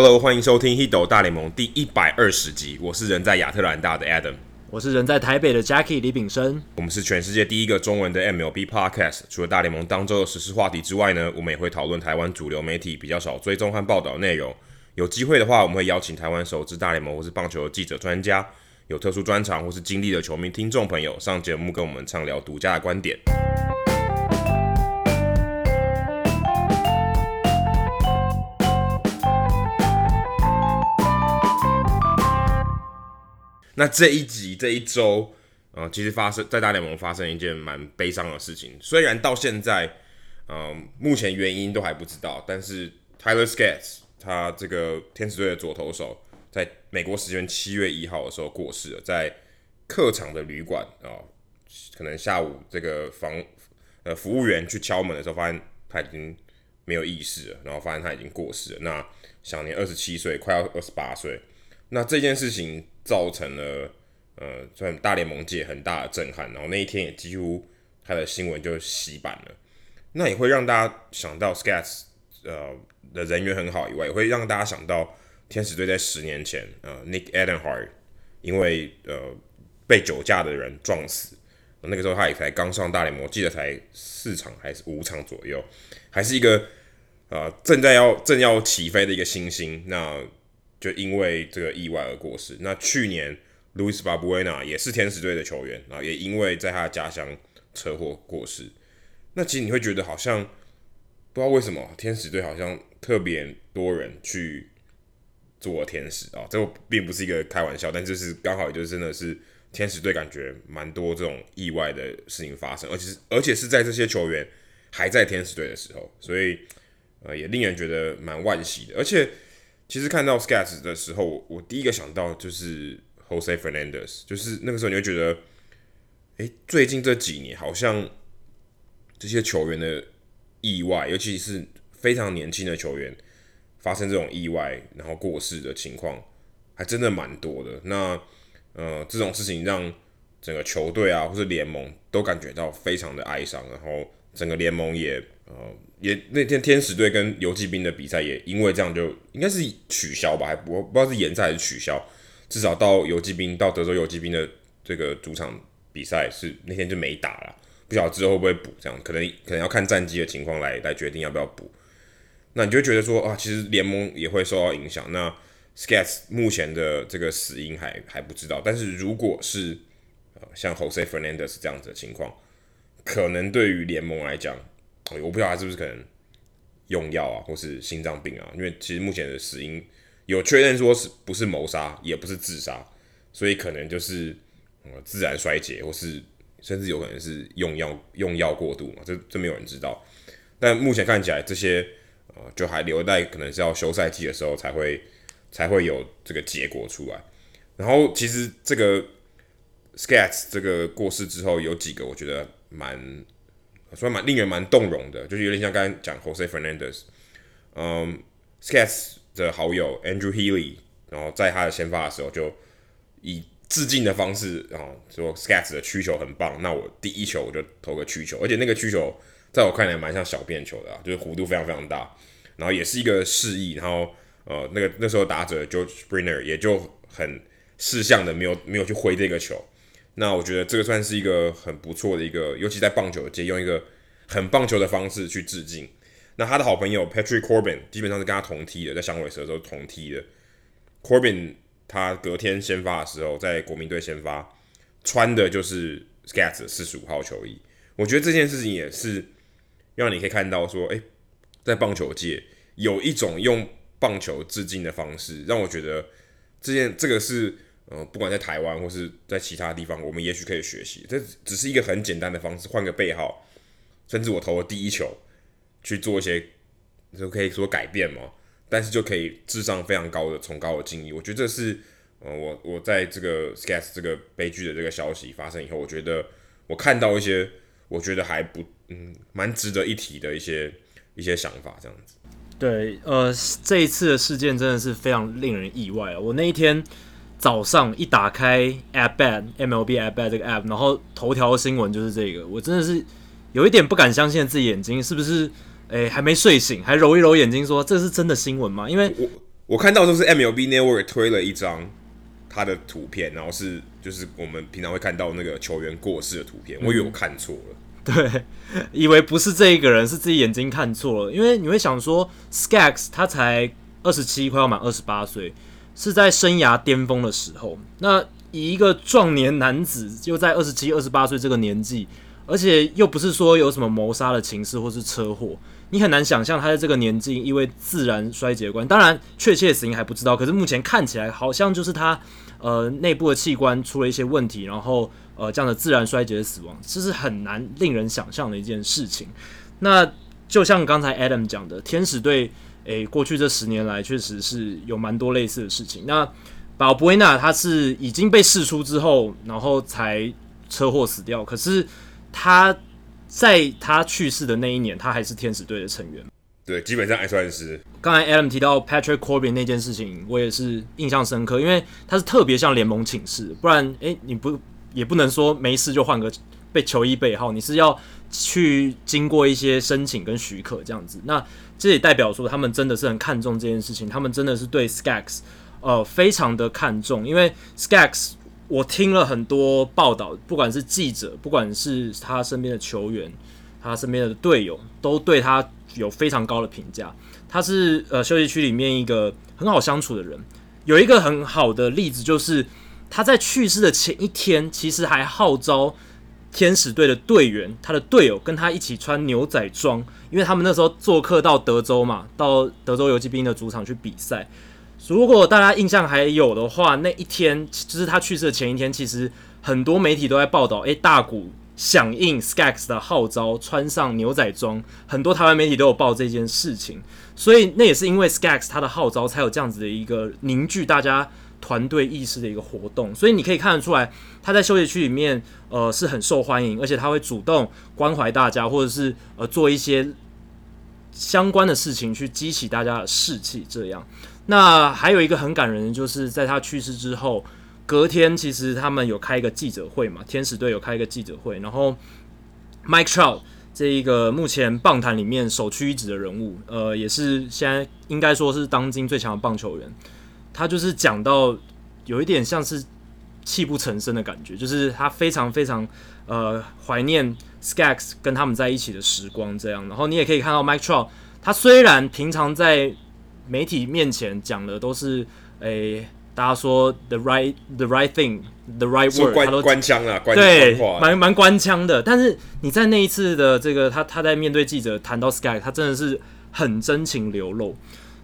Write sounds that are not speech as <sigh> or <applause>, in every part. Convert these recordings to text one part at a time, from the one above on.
Hello，欢迎收听《h i d o 大联盟》第一百二十集。我是人在亚特兰大的 Adam，我是人在台北的 Jackie 李炳生。我们是全世界第一个中文的 MLB Podcast。除了大联盟当周的时事话题之外呢，我们也会讨论台湾主流媒体比较少追踪和报道的内容。有机会的话，我们会邀请台湾首支大联盟或是棒球的记者、专家，有特殊专长或是经历的球迷听众朋友上节目跟我们畅聊独家的观点。那这一集这一周，啊、呃，其实发生在大联盟发生一件蛮悲伤的事情。虽然到现在，嗯、呃，目前原因都还不知道，但是 Tyler Skaggs 他这个天使队的左投手，在美国时间七月一号的时候过世了，在客场的旅馆啊、可能下午这个房呃服务员去敲门的时候，发现他已经没有意识了，然后发现他已经过世了。那享年二十七岁，快要二十八岁。那这件事情造成了呃，算大联盟界很大的震撼，然后那一天也几乎他的新闻就洗版了。那也会让大家想到 Skaggs 呃的人缘很好以外，也会让大家想到天使队在十年前呃 Nick Edenhart 因为呃被酒驾的人撞死，那个时候他也才刚上大联盟，记得才四场还是五场左右，还是一个呃正在要正要起飞的一个新星。那就因为这个意外而过世。那去年，Luis va 也是天使队的球员，然后也因为在他的家乡车祸过世。那其实你会觉得好像不知道为什么天使队好像特别多人去做天使啊，这并不是一个开玩笑，但就是刚好也就是真的是天使队感觉蛮多这种意外的事情发生，而且是而且是在这些球员还在天使队的时候，所以呃也令人觉得蛮惋惜的，而且。其实看到 Skaggs 的时候，我，我第一个想到就是 Jose Fernandez，就是那个时候你会觉得，诶，最近这几年好像这些球员的意外，尤其是非常年轻的球员发生这种意外然后过世的情况，还真的蛮多的。那呃，这种事情让整个球队啊，或是联盟都感觉到非常的哀伤，然后整个联盟也呃。也那天天使队跟游击兵的比赛也因为这样就应该是取消吧，还不不知道是延赛还是取消。至少到游击兵到德州游击兵的这个主场比赛是那天就没打了，不晓得之后会不会补，这样可能可能要看战绩的情况来来决定要不要补。那你就觉得说啊，其实联盟也会受到影响。那 s k e t s 目前的这个死因还还不知道，但是如果是呃像 Jose Fernandez 这样子的情况，可能对于联盟来讲。我不知道他是不是可能用药啊，或是心脏病啊？因为其实目前的死因有确认说是不是谋杀，也不是自杀，所以可能就是呃自然衰竭，或是甚至有可能是用药用药过度嘛？这这没有人知道。但目前看起来这些呃就还留待可能是要休赛季的时候才会才会有这个结果出来。然后其实这个 Skaggs 这个过世之后有几个我觉得蛮。所以蛮令人蛮动容的，就是有点像刚才讲 Jose Fernandez，嗯，Skaggs 的好友 Andrew Healy，然后在他的先发的时候就以致敬的方式，然后说 Skaggs 的曲球很棒，那我第一球我就投个曲球，而且那个曲球在我看来蛮像小便球的，就是弧度非常非常大，然后也是一个示意，然后呃那个那时候打者 George Springer 也就很识相的没有没有去挥这个球。那我觉得这个算是一个很不错的一个，尤其在棒球界用一个很棒球的方式去致敬。那他的好朋友 Patrick Corbin 基本上是跟他同踢的，在响尾蛇的时候同踢的。Corbin 他隔天先发的时候，在国民队先发，穿的就是 s c a t s 四十五号球衣。我觉得这件事情也是让你可以看到说，诶，在棒球界有一种用棒球致敬的方式，让我觉得这件这个是。呃，不管在台湾或是在其他地方，我们也许可以学习。这只是一个很简单的方式，换个背号，甚至我投了第一球，去做一些，就可以说改变嘛。但是就可以智商非常高的崇高的敬意。我觉得这是，呃，我我在这个 SKS 这个悲剧的这个消息发生以后，我觉得我看到一些，我觉得还不，嗯，蛮值得一提的一些一些想法，这样子。对，呃，这一次的事件真的是非常令人意外啊。我那一天。早上一打开 Bat MLB Bat 这个 app，然后头条新闻就是这个，我真的是有一点不敢相信自己眼睛，是不是？哎，还没睡醒，还揉一揉眼睛说这是真的新闻吗？因为我我看到就是 MLB Network 推了一张他的图片，然后是就是我们平常会看到那个球员过世的图片，我以为我看错了。对，<laughs> 以为不是这一个人，是自己眼睛看错了。因为你会想说，Skaggs 他才二十七，快要满二十八岁，是在生涯巅峰的时候。那以一个壮年男子，又在二十七、二十八岁这个年纪，而且又不是说有什么谋杀的情势或是车祸，你很难想象他在这个年纪因为自然衰竭关。当然，确切死因还不知道，可是目前看起来好像就是他呃内部的器官出了一些问题，然后。呃，这样的自然衰竭死亡，这是很难令人想象的一件事情。那就像刚才 Adam 讲的，天使队，诶、欸，过去这十年来确实是有蛮多类似的事情。那保博维纳他是已经被释出之后，然后才车祸死掉。可是他在他去世的那一年，他还是天使队的成员。对，基本上还算是。刚才 Adam 提到 Patrick Corbin 那件事情，我也是印象深刻，因为他是特别向联盟请示，不然，诶、欸，你不。也不能说没事就换个被球衣背号，你是要去经过一些申请跟许可这样子。那这也代表说他们真的是很看重这件事情，他们真的是对 Skax 呃非常的看重，因为 Skax 我听了很多报道，不管是记者，不管是他身边的球员，他身边的队友，都对他有非常高的评价。他是呃休息区里面一个很好相处的人，有一个很好的例子就是。他在去世的前一天，其实还号召天使队的队员，他的队友跟他一起穿牛仔装，因为他们那时候做客到德州嘛，到德州游击兵的主场去比赛。如果大家印象还有的话，那一天就是他去世的前一天，其实很多媒体都在报道，诶，大谷响应 Skax 的号召，穿上牛仔装，很多台湾媒体都有报这件事情，所以那也是因为 Skax 他的号召，才有这样子的一个凝聚大家。团队意识的一个活动，所以你可以看得出来，他在休息区里面，呃，是很受欢迎，而且他会主动关怀大家，或者是呃做一些相关的事情去激起大家的士气。这样，那还有一个很感人的，就是在他去世之后，隔天其实他们有开一个记者会嘛，天使队有开一个记者会，然后 Mike Trout 这一个目前棒坛里面首屈一指的人物，呃，也是现在应该说是当今最强的棒球员。他就是讲到有一点像是泣不成声的感觉，就是他非常非常呃怀念 Skaggs 跟他们在一起的时光这样。然后你也可以看到 Mike Trout，他虽然平常在媒体面前讲的都是诶、欸、大家说 the right the right thing the right word，官他都官腔啊，官对，蛮蛮官腔的。但是你在那一次的这个他他在面对记者谈到 Skaggs，他真的是很真情流露。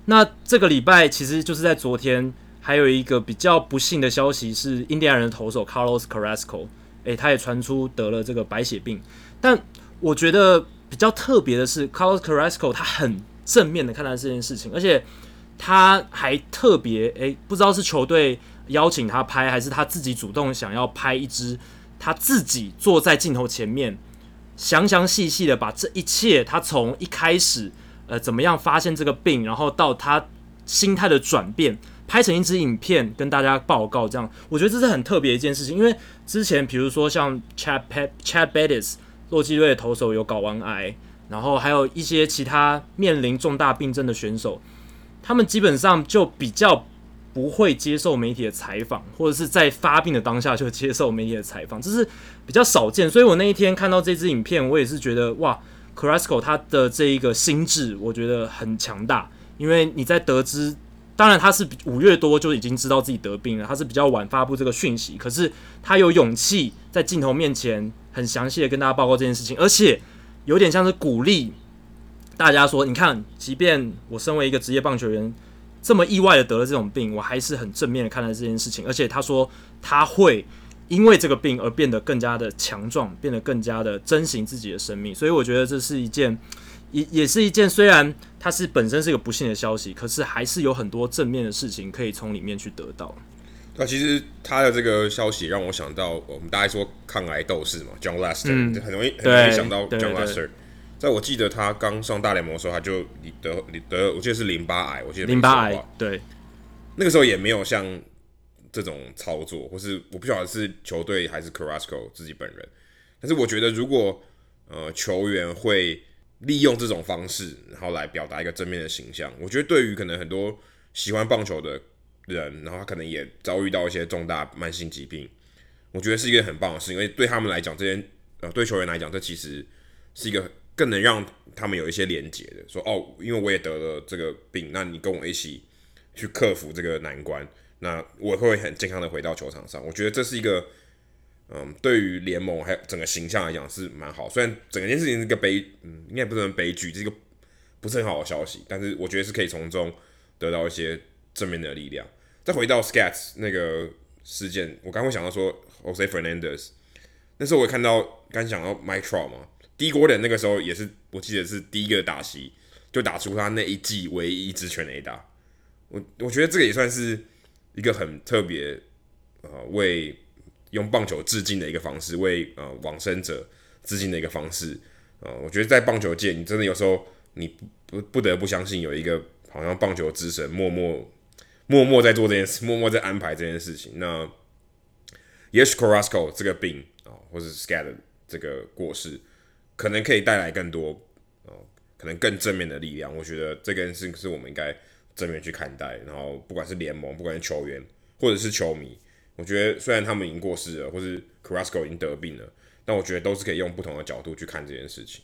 那这个礼拜其实就是在昨天，还有一个比较不幸的消息是，印第安人的投手 Carlos Carrasco，诶，他也传出得了这个白血病。但我觉得比较特别的是，Carlos Carrasco 他很正面的看待这件事情，而且他还特别诶，不知道是球队邀请他拍，还是他自己主动想要拍一支他自己坐在镜头前面，详详细细的把这一切，他从一开始。怎么样发现这个病，然后到他心态的转变，拍成一支影片跟大家报告，这样我觉得这是很特别一件事情。因为之前比如说像 Chad Chad Bettis 洛基队投手有睾丸癌，然后还有一些其他面临重大病症的选手，他们基本上就比较不会接受媒体的采访，或者是在发病的当下就接受媒体的采访，这是比较少见。所以我那一天看到这支影片，我也是觉得哇。Carrasco 他的这一个心智，我觉得很强大。因为你在得知，当然他是五月多就已经知道自己得病了，他是比较晚发布这个讯息。可是他有勇气在镜头面前很详细的跟大家报告这件事情，而且有点像是鼓励大家说：“你看，即便我身为一个职业棒球员，这么意外的得了这种病，我还是很正面的看待这件事情。”而且他说他会。因为这个病而变得更加的强壮，变得更加的珍惜自己的生命，所以我觉得这是一件，也也是一件，虽然它是本身是一个不幸的消息，可是还是有很多正面的事情可以从里面去得到。那其实他的这个消息让我想到，我们大家说抗癌斗士嘛，John Lester，嗯，很容易很容易想到 John Lester。在我记得他刚上大联盟的时候，他就得得，我记得是淋巴癌，我记得淋巴癌，对，那个时候也没有像。这种操作，或是我不晓得是球队还是 Carrasco 自己本人，但是我觉得如果呃球员会利用这种方式，然后来表达一个正面的形象，我觉得对于可能很多喜欢棒球的人，然后他可能也遭遇到一些重大慢性疾病，我觉得是一个很棒的事情，因为对他们来讲，这些呃对球员来讲，这其实是一个更能让他们有一些连结的，说哦，因为我也得了这个病，那你跟我一起去克服这个难关，那我会很健康的回到球场上。我觉得这是一个。嗯，对于联盟还有整个形象来讲是蛮好，虽然整件事情是个悲，嗯，应该不是很悲剧，这个不是很好的消息，但是我觉得是可以从中得到一些正面的力量。再回到 Scats 那个事件，我刚会想到说 Jose Fernandez，那时候我也看到刚想到 Mike Trout 嘛，Dee Gordon 那个时候也是我记得是第一个打席就打出他那一季唯一一支全垒打，我我觉得这个也算是一个很特别，呃，为用棒球致敬的一个方式，为呃往生者致敬的一个方式，呃，我觉得在棒球界，你真的有时候你不不得不相信有一个好像棒球之神默默 <laughs> 默默在做这件事，默默在安排这件事情。那也许 Corazco 这个病啊，或者 Scattered 这个过世，可能可以带来更多呃，可能更正面的力量。我觉得这件事是我们应该正面去看待。然后不管是联盟，不管是球员，或者是球迷。我觉得虽然他们已经过世了，或是 Carrasco 已经得病了，但我觉得都是可以用不同的角度去看这件事情。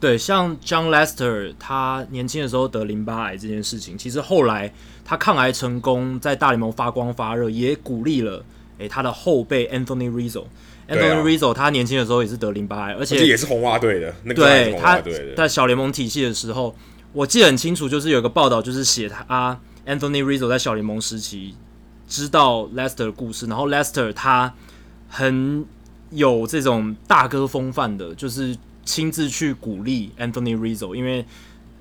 对，像 John Lester 他年轻的时候得淋巴癌这件事情，其实后来他抗癌成功，在大联盟发光发热，也鼓励了诶他的后辈 Anthony Rizzo。Anthony Rizzo 他年轻的时候也是得淋巴癌，而且也是红袜队的。那个对，他在小联盟体系的时候，我记得很清楚，就是有个报道，就是写他 Anthony Rizzo 在小联盟时期。知道 Lester 的故事，然后 Lester 他很有这种大哥风范的，就是亲自去鼓励 Anthony Rizzo，因为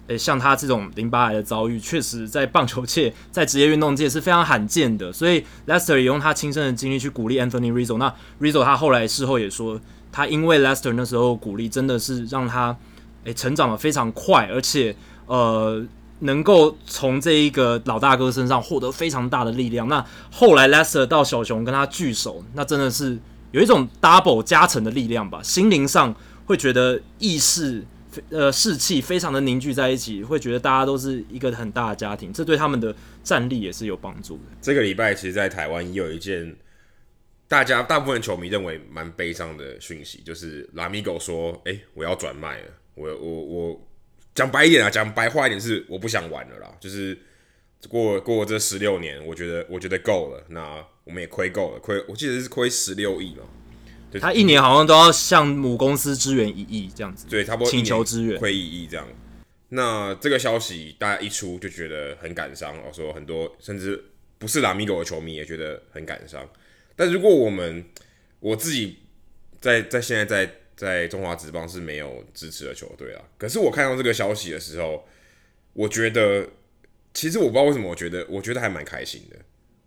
呃像他这种淋巴癌的遭遇，确实在棒球界、在职业运动界是非常罕见的，所以 Lester 也用他亲身的经历去鼓励 Anthony Rizzo。那 Rizzo 他后来事后也说，他因为 Lester 那时候鼓励，真的是让他诶成长得非常快，而且呃。能够从这一个老大哥身上获得非常大的力量。那后来 Lester 到小熊跟他聚首，那真的是有一种 double 加成的力量吧。心灵上会觉得意识呃士气非常的凝聚在一起，会觉得大家都是一个很大的家庭，这对他们的战力也是有帮助的。这个礼拜其实，在台湾也有一件大家大部分球迷认为蛮悲伤的讯息，就是 Lamigo 说：“诶、欸，我要转卖了，我我我。”讲白一点啊，讲白话一点是我不想玩了啦。就是过过这十六年，我觉得我觉得够了。那我们也亏够了，亏我记得是亏十六亿嘛。他一年好像都要向母公司支援一亿这样子，对，差不多请求支援亏一亿这样。那这个消息大家一出就觉得很感伤，我说很多甚至不是拉米狗的球迷也觉得很感伤。但如果我们我自己在在现在在。在中华职棒是没有支持的球队啊。可是我看到这个消息的时候，我觉得其实我不知道为什么，我觉得我觉得还蛮开心的。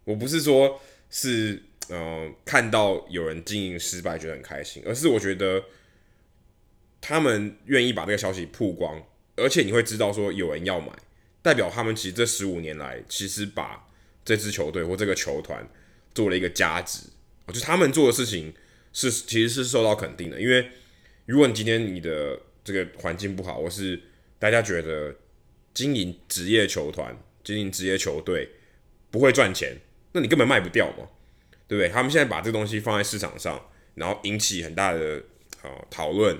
我不是说是嗯、呃、看到有人经营失败觉得很开心，而是我觉得他们愿意把这个消息曝光，而且你会知道说有人要买，代表他们其实这十五年来其实把这支球队或这个球团做了一个价值，就他们做的事情是其实是受到肯定的，因为。如果你今天你的这个环境不好，或是大家觉得经营职业球团、经营职业球队不会赚钱，那你根本卖不掉嘛，对不对？他们现在把这东西放在市场上，然后引起很大的啊讨论，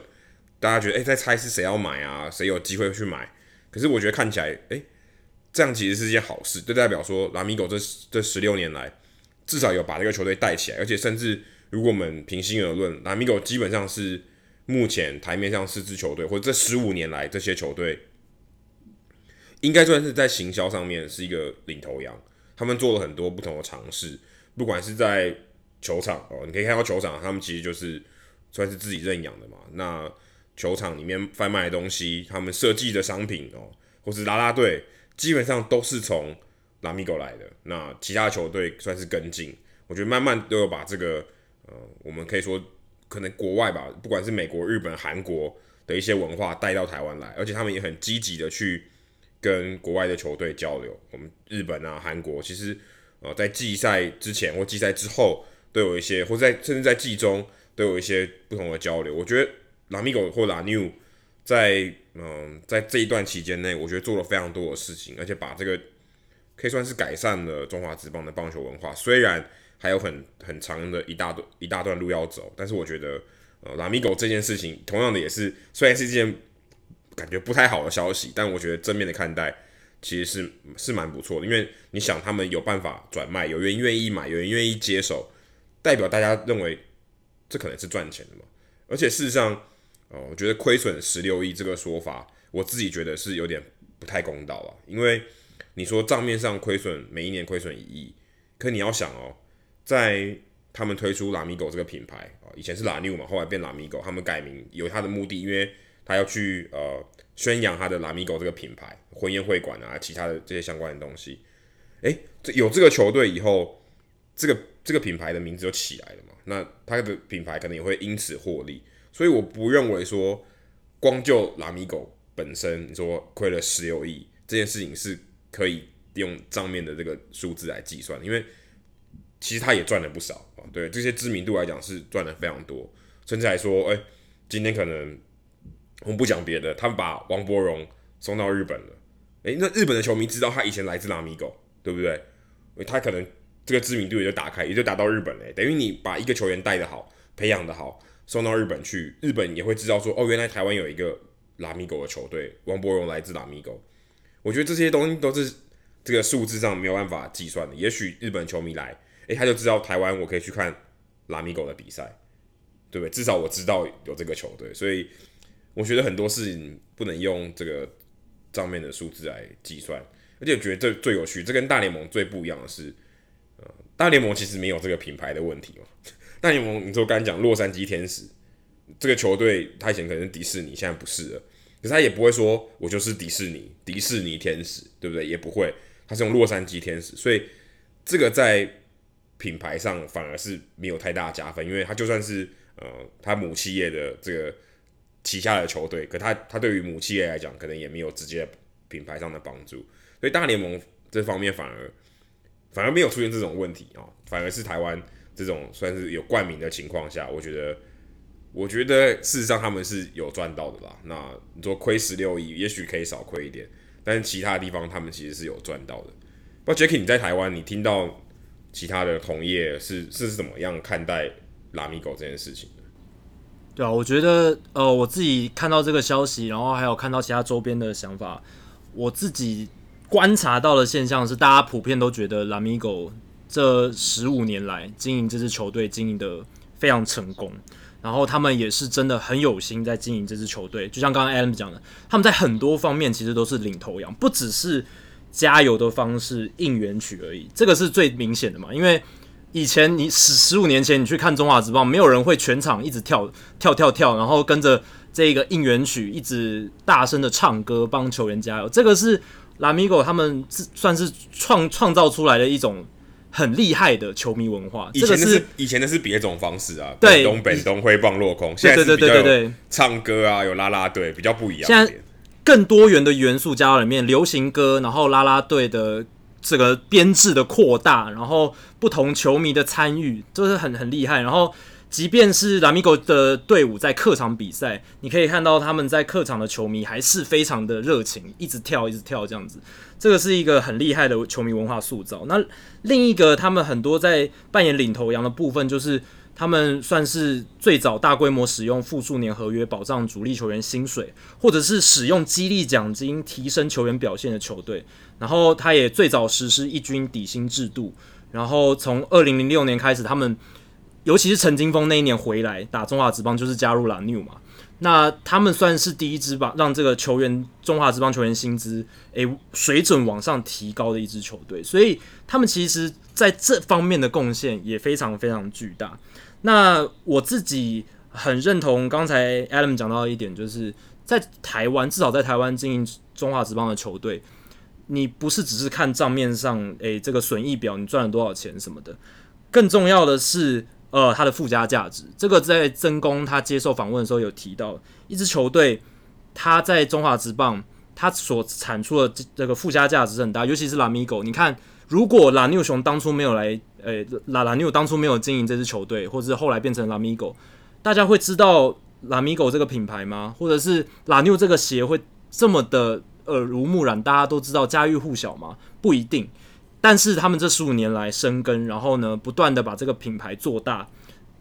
大家觉得诶，在猜是谁要买啊，谁有机会去买？可是我觉得看起来，诶，这样其实是件好事，就代表说拉米狗这这十六年来至少有把这个球队带起来，而且甚至如果我们平心而论，拉米狗基本上是。目前台面上四支球队，或者这十五年来这些球队，应该算是在行销上面是一个领头羊。他们做了很多不同的尝试，不管是在球场哦，你可以看到球场，他们其实就是算是自己认养的嘛。那球场里面贩卖的东西，他们设计的商品哦，或是啦啦队，基本上都是从拉米狗来的。那其他球队算是跟进，我觉得慢慢都有把这个呃，我们可以说。可能国外吧，不管是美国、日本、韩国的一些文化带到台湾来，而且他们也很积极的去跟国外的球队交流。我们日本啊、韩国，其实呃在季赛之前或季赛之后都有一些，或在甚至在季中都有一些不同的交流。我觉得拉米狗或 La New 在嗯、在这一段期间内，我觉得做了非常多的事情，而且把这个可以算是改善了中华职棒的棒球文化。虽然还有很很长的一大段一大段路要走，但是我觉得，呃，拉米狗这件事情，同样的也是，虽然是一件感觉不太好的消息，但我觉得正面的看待，其实是是蛮不错的。因为你想，他们有办法转卖，有人愿意买，有人愿意接手，代表大家认为这可能是赚钱的嘛。而且事实上，哦，我觉得亏损十六亿这个说法，我自己觉得是有点不太公道啊。因为你说账面上亏损，每一年亏损一亿，可你要想哦。在他们推出拉米狗这个品牌啊，以前是拉纽嘛，后来变拉米狗，他们改名有他的目的，因为他要去呃宣扬他的拉米狗这个品牌，婚宴会馆啊，其他的这些相关的东西。诶，这有这个球队以后，这个这个品牌的名字就起来了嘛，那他的品牌可能也会因此获利。所以我不认为说光就拉米狗本身，你说亏了十六亿这件事情是可以用账面的这个数字来计算，因为。其实他也赚了不少啊，对这些知名度来讲是赚了非常多，甚至来说，哎、今天可能我们不讲别的，他们把王柏荣送到日本了，哎、那日本的球迷知道他以前来自拉米狗，对不对？他可能这个知名度也就打开，也就打到日本了。等于你把一个球员带得好，培养得好，送到日本去，日本也会知道说，哦，原来台湾有一个拉米狗的球队，王柏荣来自拉米狗。我觉得这些东西都是这个数字上没有办法计算的，也许日本球迷来。诶，他就知道台湾，我可以去看拉米狗的比赛，对不对？至少我知道有这个球队，所以我觉得很多事情不能用这个账面的数字来计算。而且我觉得这最有趣，这跟大联盟最不一样的是，呃，大联盟其实没有这个品牌的问题嘛。<laughs> 大联盟，你说刚才讲洛杉矶天使这个球队，他以前可能是迪士尼，现在不是了，可是他也不会说我就是迪士尼，迪士尼天使，对不对？也不会，他是用洛杉矶天使，所以这个在。品牌上反而是没有太大加分，因为他就算是呃他母企业的这个旗下的球队，可他他对于母企业来讲，可能也没有直接品牌上的帮助，所以大联盟这方面反而反而没有出现这种问题啊、反而是台湾这种算是有冠名的情况下，我觉得我觉得事实上他们是有赚到的啦。那你说亏十六亿，也许可以少亏一点，但是其他地方他们其实是有赚到的。不过 Jacky 你在台湾，你听到？其他的同业是是怎么样看待拉米狗这件事情的？对啊，我觉得呃，我自己看到这个消息，然后还有看到其他周边的想法，我自己观察到的现象是，大家普遍都觉得拉米狗这十五年来经营这支球队经营得非常成功，然后他们也是真的很有心在经营这支球队，就像刚刚 Adam 讲的，他们在很多方面其实都是领头羊，不只是。加油的方式应援曲而已，这个是最明显的嘛？因为以前你十十五年前你去看中华职棒，没有人会全场一直跳跳跳跳，然后跟着这个应援曲一直大声的唱歌帮球员加油。这个是拉米狗他们算是创创造出来的一种很厉害的球迷文化。以前的是，这个是以前的是别种方式啊，对，东北东挥棒落空，现在是比较对唱歌啊，有啦啦队，比较不一样。现在更多元的元素加到里面，流行歌，然后啦啦队的这个编制的扩大，然后不同球迷的参与，都、就是很很厉害。然后，即便是拉米狗的队伍在客场比赛，你可以看到他们在客场的球迷还是非常的热情，一直跳，一直跳这样子。这个是一个很厉害的球迷文化塑造。那另一个他们很多在扮演领头羊的部分，就是。他们算是最早大规模使用复数年合约保障主力球员薪水，或者是使用激励奖金提升球员表现的球队。然后，他也最早实施一军底薪制度。然后，从二零零六年开始，他们尤其是陈金峰那一年回来打中华职棒，就是加入了 New 嘛。那他们算是第一支把让这个球员中华职棒球员薪资诶水准往上提高的一支球队。所以，他们其实在这方面的贡献也非常非常巨大。那我自己很认同刚才 Adam 讲到的一点，就是在台湾，至少在台湾经营中华职棒的球队，你不是只是看账面上，诶、这个损益表你赚了多少钱什么的，更重要的是，呃，它的附加价值。这个在曾公他接受访问的时候有提到，一支球队他在中华职棒，他所产出的这个附加价值很大，尤其是拉米狗，你看。如果拉纽熊当初没有来，诶、欸，拉拉纽当初没有经营这支球队，或是后来变成拉米狗，大家会知道拉米狗这个品牌吗？或者是拉纽这个鞋会这么的耳濡目染，大家都知道家喻户晓吗？不一定。但是他们这十五年来深耕，然后呢，不断的把这个品牌做大，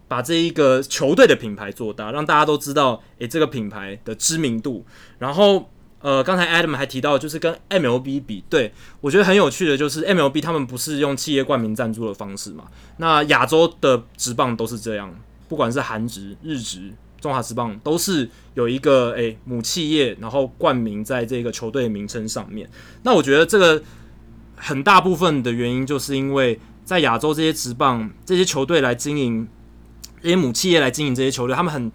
把这一个球队的品牌做大，让大家都知道，诶，这个品牌的知名度。然后，呃，刚才 Adam 还提到，就是跟 MLB 比，对，我觉得很有趣的就是 MLB 他们不是用企业冠名赞助的方式嘛？那亚洲的职棒都是这样，不管是韩职、日职、中华职棒，都是有一个诶母企业，然后冠名在这个球队名称上面。那我觉得这个。很大部分的原因，就是因为在亚洲这些职棒这些球队来经营，这些母企业来经营这些球队，他们很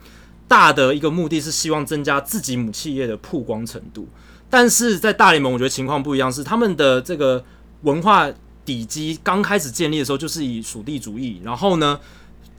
大的一个目的是希望增加自己母企业的曝光程度。但是在大联盟，我觉得情况不一样，是他们的这个文化底基刚开始建立的时候，就是以属地主义，然后呢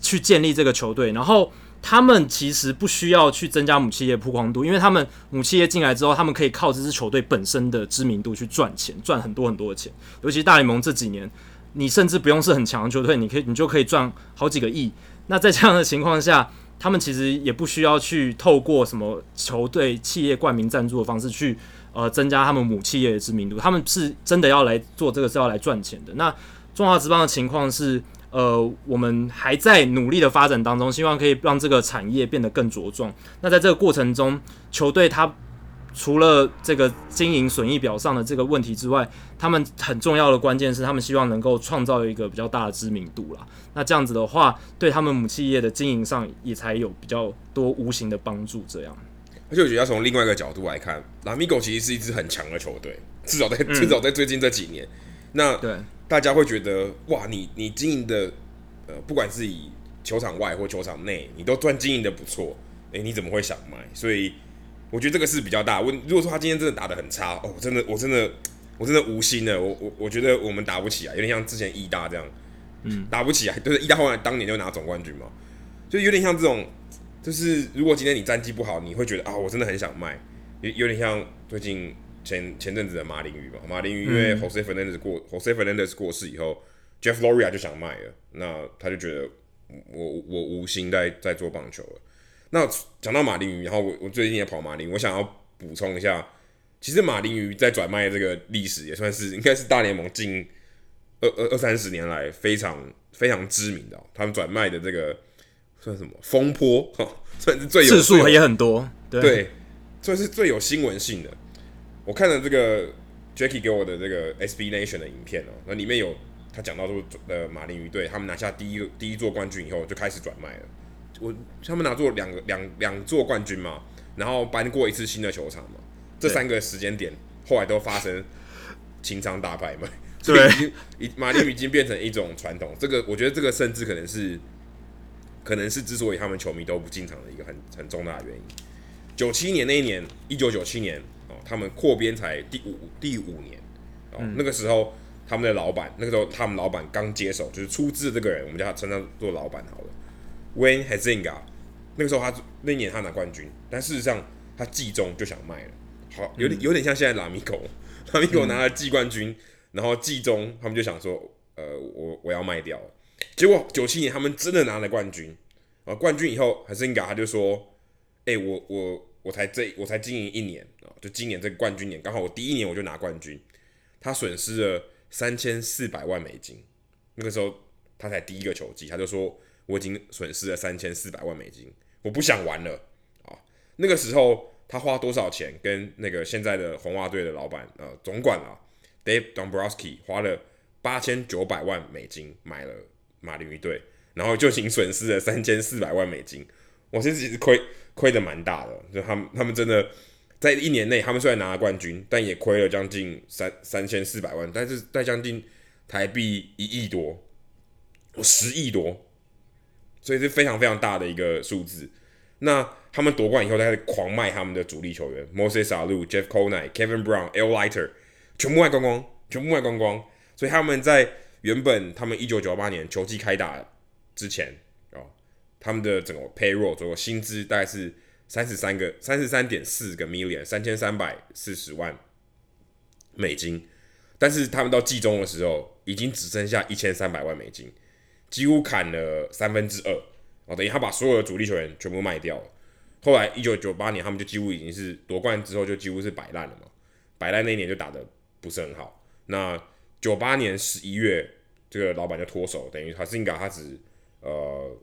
去建立这个球队，然后。他们其实不需要去增加母企业曝光度，因为他们母企业进来之后，他们可以靠这支球队本身的知名度去赚钱，赚很多很多的钱。尤其大联盟这几年，你甚至不用是很强的球队，你可以你就可以赚好几个亿。那在这样的情况下，他们其实也不需要去透过什么球队企业冠名赞助的方式去呃增加他们母企业的知名度。他们是真的要来做这个是要来赚钱的。那中华职棒的情况是。呃，我们还在努力的发展当中，希望可以让这个产业变得更茁壮。那在这个过程中，球队它除了这个经营损益表上的这个问题之外，他们很重要的关键是，他们希望能够创造一个比较大的知名度啦。那这样子的话，对他们母企业的经营上也才有比较多无形的帮助。这样，而且我觉得要从另外一个角度来看，拉米狗其实是一支很强的球队，至少在至少在最近这几年，嗯、那对。大家会觉得哇，你你经营的，呃，不管是以球场外或球场内，你都算经营的不错，诶，你怎么会想卖？所以我觉得这个是比较大问。如果说他今天真的打得很差，哦，真的，我真的，我真的无心了，我我我觉得我们打不起来，有点像之前义大这样，嗯，打不起来，就是义大后来当年就拿总冠军嘛，就有点像这种，就是如果今天你战绩不好，你会觉得啊，我真的很想卖，有有点像最近。前前阵子的马林鱼嘛，马林鱼因为 Jose Fernandez 过、嗯、Jose Fernandez 过世以后，Jeff Loria 就想卖了，那他就觉得我我无心在在做棒球了。那讲到马林鱼，然后我我最近也跑马林，我想要补充一下，其实马林鱼在转卖这个历史也算是应该是大联盟近二二二三十年来非常非常知名的，他们转卖的这个算什么风波，算是最有次数也很多，对，对，算是最有新闻性的。我看了这个 Jackie 给我的这个 SB Nation 的影片哦，那里面有他讲到说，呃，马林鱼队他们拿下第一第一座冠军以后就开始转卖了。我他们拿做两个两两座冠军嘛，然后搬过一次新的球场嘛，这三个时间点后来都发生清仓大拍卖，所以已经已马林鱼已经变成一种传统。这个我觉得这个甚至可能是可能是之所以他们球迷都不进场的一个很很重大的原因。九七年那一年，一九九七年哦。他们扩编才第五第五年，哦，嗯、那个时候他们的老板，那个时候他们老板刚接手，就是出资的这个人，我们叫他称他做老板好了，Wayne Huizenga。那个时候他那一年他拿冠军，但事实上他季中就想卖了，好，有点有点像现在拉米狗，拉米狗拿了季冠军，然后季中他们就想说，呃，我我要卖掉了。结果九七年他们真的拿了冠军，啊，冠军以后，Huizenga 他就说，哎、欸，我我。我才这我才经营一年啊，就今年这个冠军年，刚好我第一年我就拿冠军，他损失了三千四百万美金。那个时候他才第一个球季，他就说我已经损失了三千四百万美金，我不想玩了啊。那个时候他花多少钱跟那个现在的红袜队的老板呃总管啊 Dave Dombrowski 花了八千九百万美金买了马林鱼队，然后就已经损失了三千四百万美金。我其实其实亏亏的蛮大的，就他们他们真的在一年内，他们虽然拿了冠军，但也亏了将近三三千四百万，但是在将近台币一亿多，十亿多，所以是非常非常大的一个数字。那他们夺冠以后，开始狂卖他们的主力球员，Moses Alou、Jeff Conine、Kevin Brown、Al Leiter，全部卖光光，全部卖光光。所以他们在原本他们一九九八年球季开打之前。哦他们的整个 payroll 整个薪资大概是三十三个三十三点四个 million 三千三百四十万美金，但是他们到季中的时候已经只剩下一千三百万美金，几乎砍了三分之二哦，等于他把所有的主力球员全部卖掉了。后来一九九八年他们就几乎已经是夺冠之后就几乎是摆烂了嘛，摆烂那一年就打得不是很好。那九八年十一月，这个老板就脱手，等于他 Huizenga 他只呃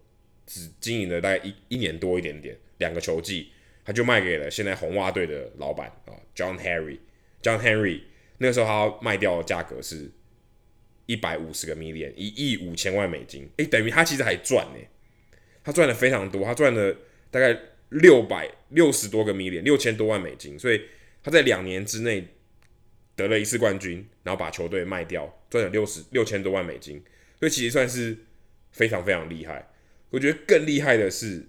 只经营了大概一一年多一点点，两个球季，他就卖给了现在红袜队的老板啊 John Henry。John Henry 那个时候他卖掉的价格是一百五十个 million，一亿五千万美金，诶，等于他其实还赚呢，他赚的非常多，他赚了大概六百六十多个 million，六千多万美金，所以他在两年之内。得了一次冠军，然后把球队卖掉，赚了六十六千多万美金，所以其实算是非常非常厉害。我觉得更厉害的是，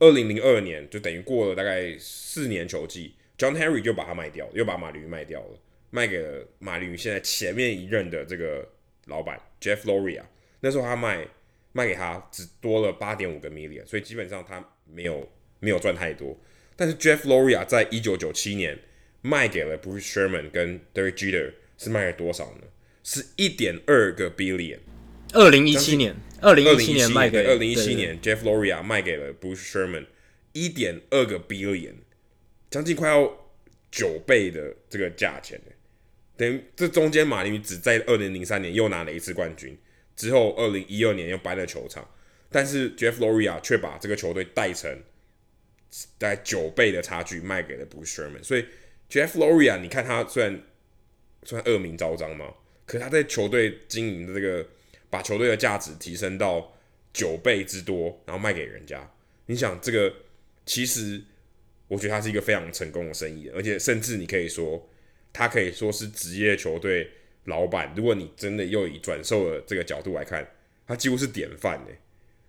二零零二年就等于过了大概四年球季，John Henry 就把他卖掉，又把马驴卖掉了，卖给了马林鱼现在前面一任的这个老板 Jeff Loria。那时候他卖卖给他只多了八点五个 million，所以基本上他没有没有赚太多。但是 Jeff Loria 在一九九七年。卖给了 Bruce Sherman 跟 Derek Jeter 是卖了多少呢？是一点二个 billion。二零一七年，二零一七年卖给二零一七年 Jeff Loria 卖给了 Bruce Sherman 一点二个 billion，将近快要九倍的这个价钱。等于这中间马林鱼只在二零零三年又拿了一次冠军，之后二零一二年又搬了球场，但是 Jeff Loria 却把这个球队带成大概九倍的差距卖给了 Bruce Sherman，所以。Jeff Loria，你看他虽然虽然恶名昭彰嘛，可他在球队经营的这个，把球队的价值提升到九倍之多，然后卖给人家。你想这个，其实我觉得他是一个非常成功的生意，而且甚至你可以说，他可以说是职业球队老板。如果你真的又以转售的这个角度来看，他几乎是典范的。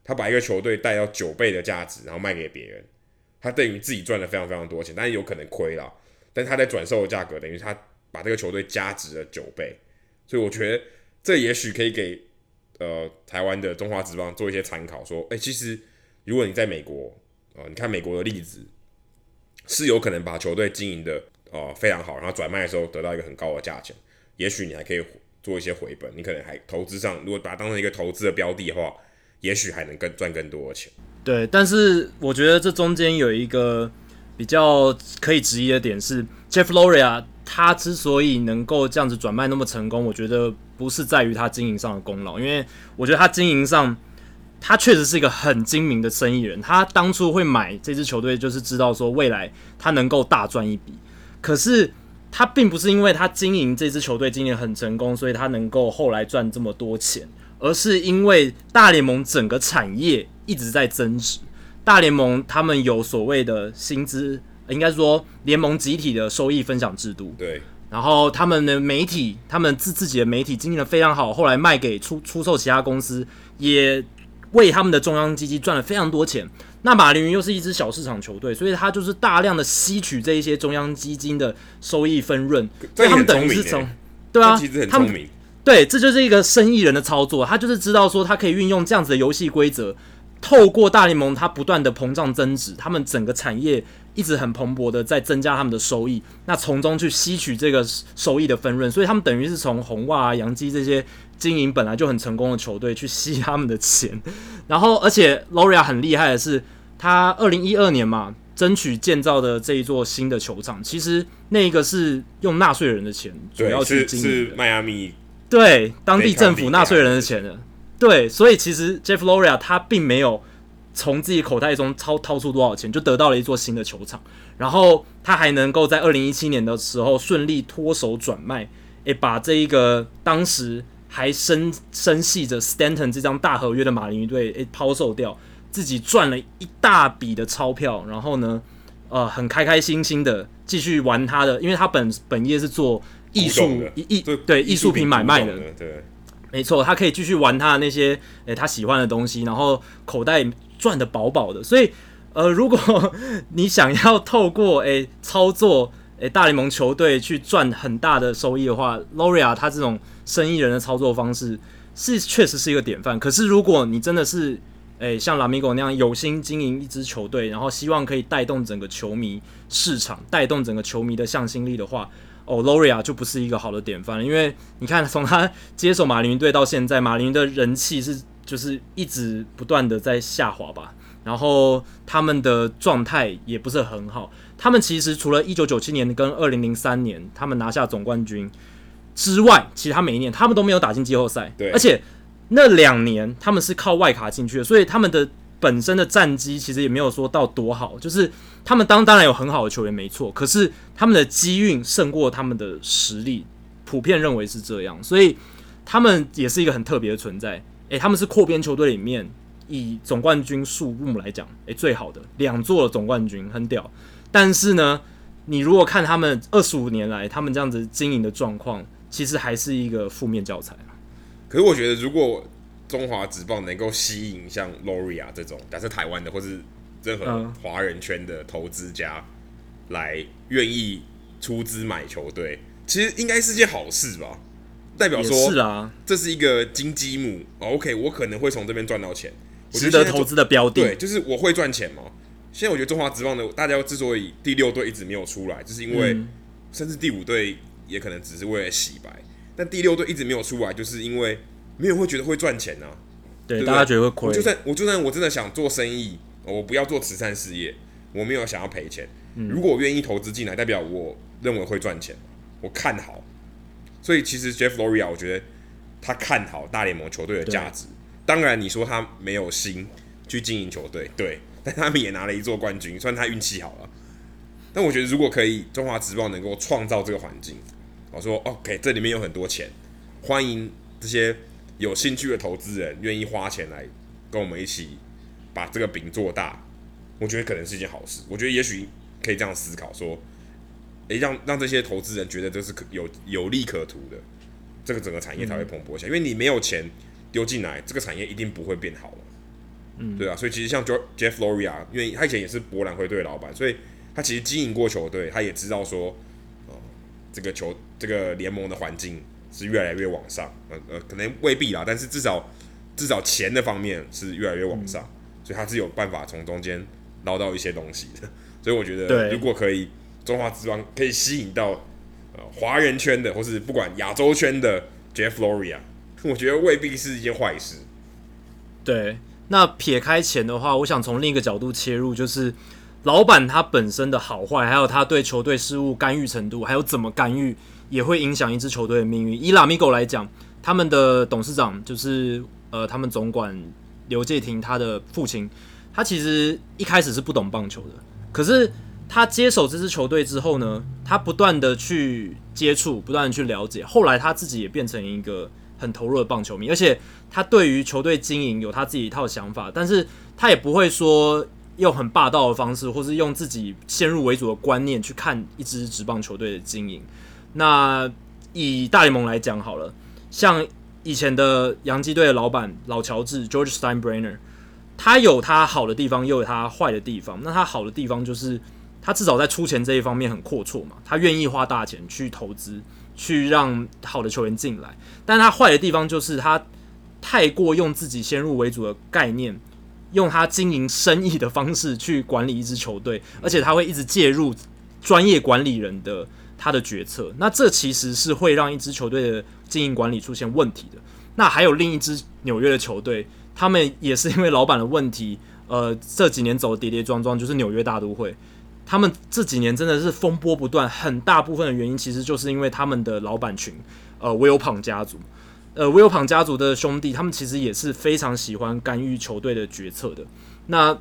他把一个球队带到九倍的价值，然后卖给别人，他等于自己赚了非常非常多钱，但是有可能亏了。但他在转售的价格等于他把这个球队加值了九倍，所以我觉得这也许可以给呃台湾的中华职棒做一些参考，说，哎、其实如果你在美国，啊、呃，你看美国的例子是有可能把球队经营的哦、非常好，然后转卖的时候得到一个很高的价钱，也许你还可以做一些回本，你可能还投资上，如果把它当成一个投资的标的的话，也许还能更赚更多的钱。对，但是我觉得这中间有一个。比较可以质疑的点是，Jeff Loria 他之所以能够这样子转卖那么成功，我觉得不是在于他经营上的功劳，因为我觉得他经营上，他确实是一个很精明的生意人。他当初会买这支球队，就是知道说未来他能够大赚一笔。可是他并不是因为他经营这支球队经营很成功，所以他能够后来赚这么多钱，而是因为大联盟整个产业一直在增值。大联盟他们有所谓的薪资，应该说联盟集体的收益分享制度。对，然后他们的媒体，他们自自己的媒体经营的非常好，后来卖给出出售其他公司，也为他们的中央基金赚了非常多钱。那马林鱼又是一支小市场球队，所以他就是大量的吸取这一些中央基金的收益分润。所以他们等于是从对啊，他们对，这就是一个生意人的操作，他就是知道说他可以运用这样子的游戏规则。透过大联盟，它不断的膨胀增值，他们整个产业一直很蓬勃的在增加他们的收益，那从中去吸取这个收益的分润，所以他们等于是从红袜啊、洋基这些经营本来就很成功的球队去吸他们的钱，<laughs> 然后而且 Loria 很厉害的是，他二零一二年嘛，争取建造的这一座新的球场，其实那一个是用纳税人的钱主要去经营的，是迈阿密对当地政府纳税人的钱。的。对，所以其实 Jeff Loria 他并没有从自己口袋中掏掏出多少钱，就得到了一座新的球场，然后他还能够在二零一七年的时候顺利脱手转卖，诶，把这一个当时还深深系着 Stanton 这张大合约的马林鱼队诶抛售掉，自己赚了一大笔的钞票，然后呢，呃，很开开心心的继续玩他的，因为他本本业是做艺术艺艺对艺术品买卖的，对。没错，他可以继续玩他的那些诶、欸，他喜欢的东西，然后口袋赚的饱饱的。所以，呃，如果 <laughs> 你想要透过诶、欸、操作诶、欸、大联盟球队去赚很大的收益的话，Loria 他这种生意人的操作方式是确实是一个典范。可是，如果你真的是诶、像拉米狗那样有心经营一支球队，然后希望可以带动整个球迷市场，带动整个球迷的向心力的话，哦，Loria 就不是一个好的典范了，因为你看，从他接手马林鱼队到现在，马林的人气是就是一直不断的在下滑吧，然后他们的状态也不是很好。他们其实除了一九九七年跟二零零三年他们拿下总冠军，之外，其他每一年他们都没有打进季后赛。对，而且那两年他们是靠外卡进去的，所以他们的本身的战绩其实也没有说到多好。就是他们当当然有很好的球员，没错，可是他们的机运胜过他们的实力，普遍认为是这样，所以他们也是一个很特别的存在。诶、欸，他们是扩编球队里面。以总冠军数目来讲，诶、欸，最好的两座的总冠军很屌。但是呢，你如果看他们二十五年来他们这样子经营的状况，其实还是一个负面教材。可是我觉得，如果中华职棒能够吸引像 Loria 这种，假设台湾的或是任何华人圈的投资家来愿意出资买球队，其实应该是件好事吧？代表说，是啊，这是一个金鸡母。OK，我可能会从这边赚到钱。值得投资的标的，对，就是我会赚钱嘛。现在我觉得中华职棒的大家之所以第六队一直没有出来，就是因为甚至第五队也可能只是为了洗白，但第六队一直没有出来，就是因为没有人会觉得会赚钱啊。对，大家觉得会亏。就算我就算我真的想做生意，我不要做慈善事业，我没有想要赔钱。如果我愿意投资进来，代表我认为会赚钱，我看好。所以其实 Jeff Loria，我觉得他看好大联盟球队的价值。当然，你说他没有心去经营球队，对，但他们也拿了一座冠军，算他运气好了。但我觉得，如果可以，中华职棒能够创造这个环境，我说 OK，这里面有很多钱，欢迎这些有兴趣的投资人愿意花钱来跟我们一起把这个饼做大，我觉得可能是一件好事。我觉得也许可以这样思考，说，诶、欸，让让这些投资人觉得这是可有有利可图的，这个整个产业才会蓬勃起来。因为你没有钱。丢进来，这个产业一定不会变好了，嗯，对啊，所以其实像 Jeff Loria，因为他以前也是博览会队的老板，所以他其实经营过球队，他也知道说，呃，这个球这个联盟的环境是越来越往上，呃呃，可能未必啦，但是至少至少钱的方面是越来越往上，嗯，所以他是有办法从中间捞到一些东西的，<laughs> 所以我觉得如果可以，中华职棒可以吸引到呃华人圈的，或是不管亚洲圈的 Jeff Loria。<laughs> 我觉得未必是一件坏事。对，那撇开钱的话，我想从另一个角度切入，就是老板他本身的好坏，还有他对球队事务干预程度，还有怎么干预，也会影响一支球队的命运。以拉米狗来讲，他们的董事长就是呃，他们总管刘介廷他的父亲，他其实一开始是不懂棒球的，可是他接手这支球队之后呢，他不断的去接触，不断的去了解，后来他自己也变成一个。很投入的棒球迷，而且他对于球队经营有他自己一套想法，但是他也不会说用很霸道的方式，或是用自己先入为主的观念去看一支职棒球队的经营。那以大联盟来讲好了，像以前的洋基队的老板老乔治 George Steinbrenner，他有他好的地方，又有他坏的地方。那他好的地方就是他至少在出钱这一方面很阔绰嘛，他愿意花大钱去投资。去让好的球员进来，但他坏的地方就是他太过用自己先入为主的概念，用他经营生意的方式去管理一支球队，而且他会一直介入专业管理人的他的决策，那这其实是会让一支球队的经营管理出现问题的。那还有另一支纽约的球队，他们也是因为老板的问题，呃，这几年走跌跌撞撞，就是纽约大都会。他们这几年真的是风波不断，很大部分的原因其实就是因为他们的老板群，呃，Wilpon 家族，呃，Wilpon 家族的兄弟，他们其实也是非常喜欢干预球队的决策的。那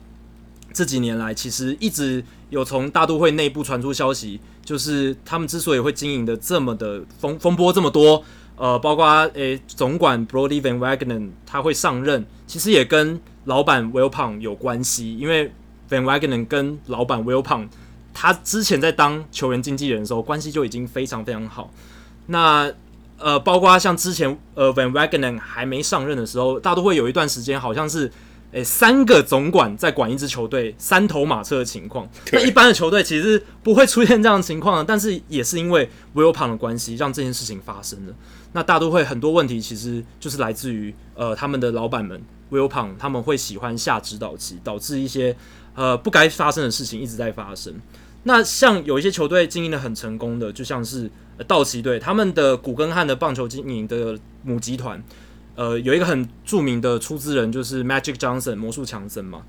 这几年来，其实一直有从大都会内部传出消息，就是他们之所以会经营的这么的风风波这么多，呃，包括诶总管 Brody Van Wagenen 他会上任，其实也跟老板 Wilpon 有关系，因为。Van Wagenen 跟老板 Wilpon，他之前在当球员经纪人的时候，关系就已经非常非常好。那呃，包括像之前呃 Van Wagenen 还没上任的时候，大都会有一段时间好像是诶、欸、三个总管在管一支球队，三头马车的情况。那一般的球队其实不会出现这样的情况的，但是也是因为 Wilpon 的关系，让这件事情发生了。那大都会很多问题其实就是来自于呃他们的老板们 Wilpon 他们会喜欢下指导棋，导致一些。呃，不该发生的事情一直在发生。那像有一些球队经营的很成功的，就像是道奇队，他们的古根汉的棒球经营的母集团，呃，有一个很著名的出资人就是 Magic Johnson 魔术强森嘛。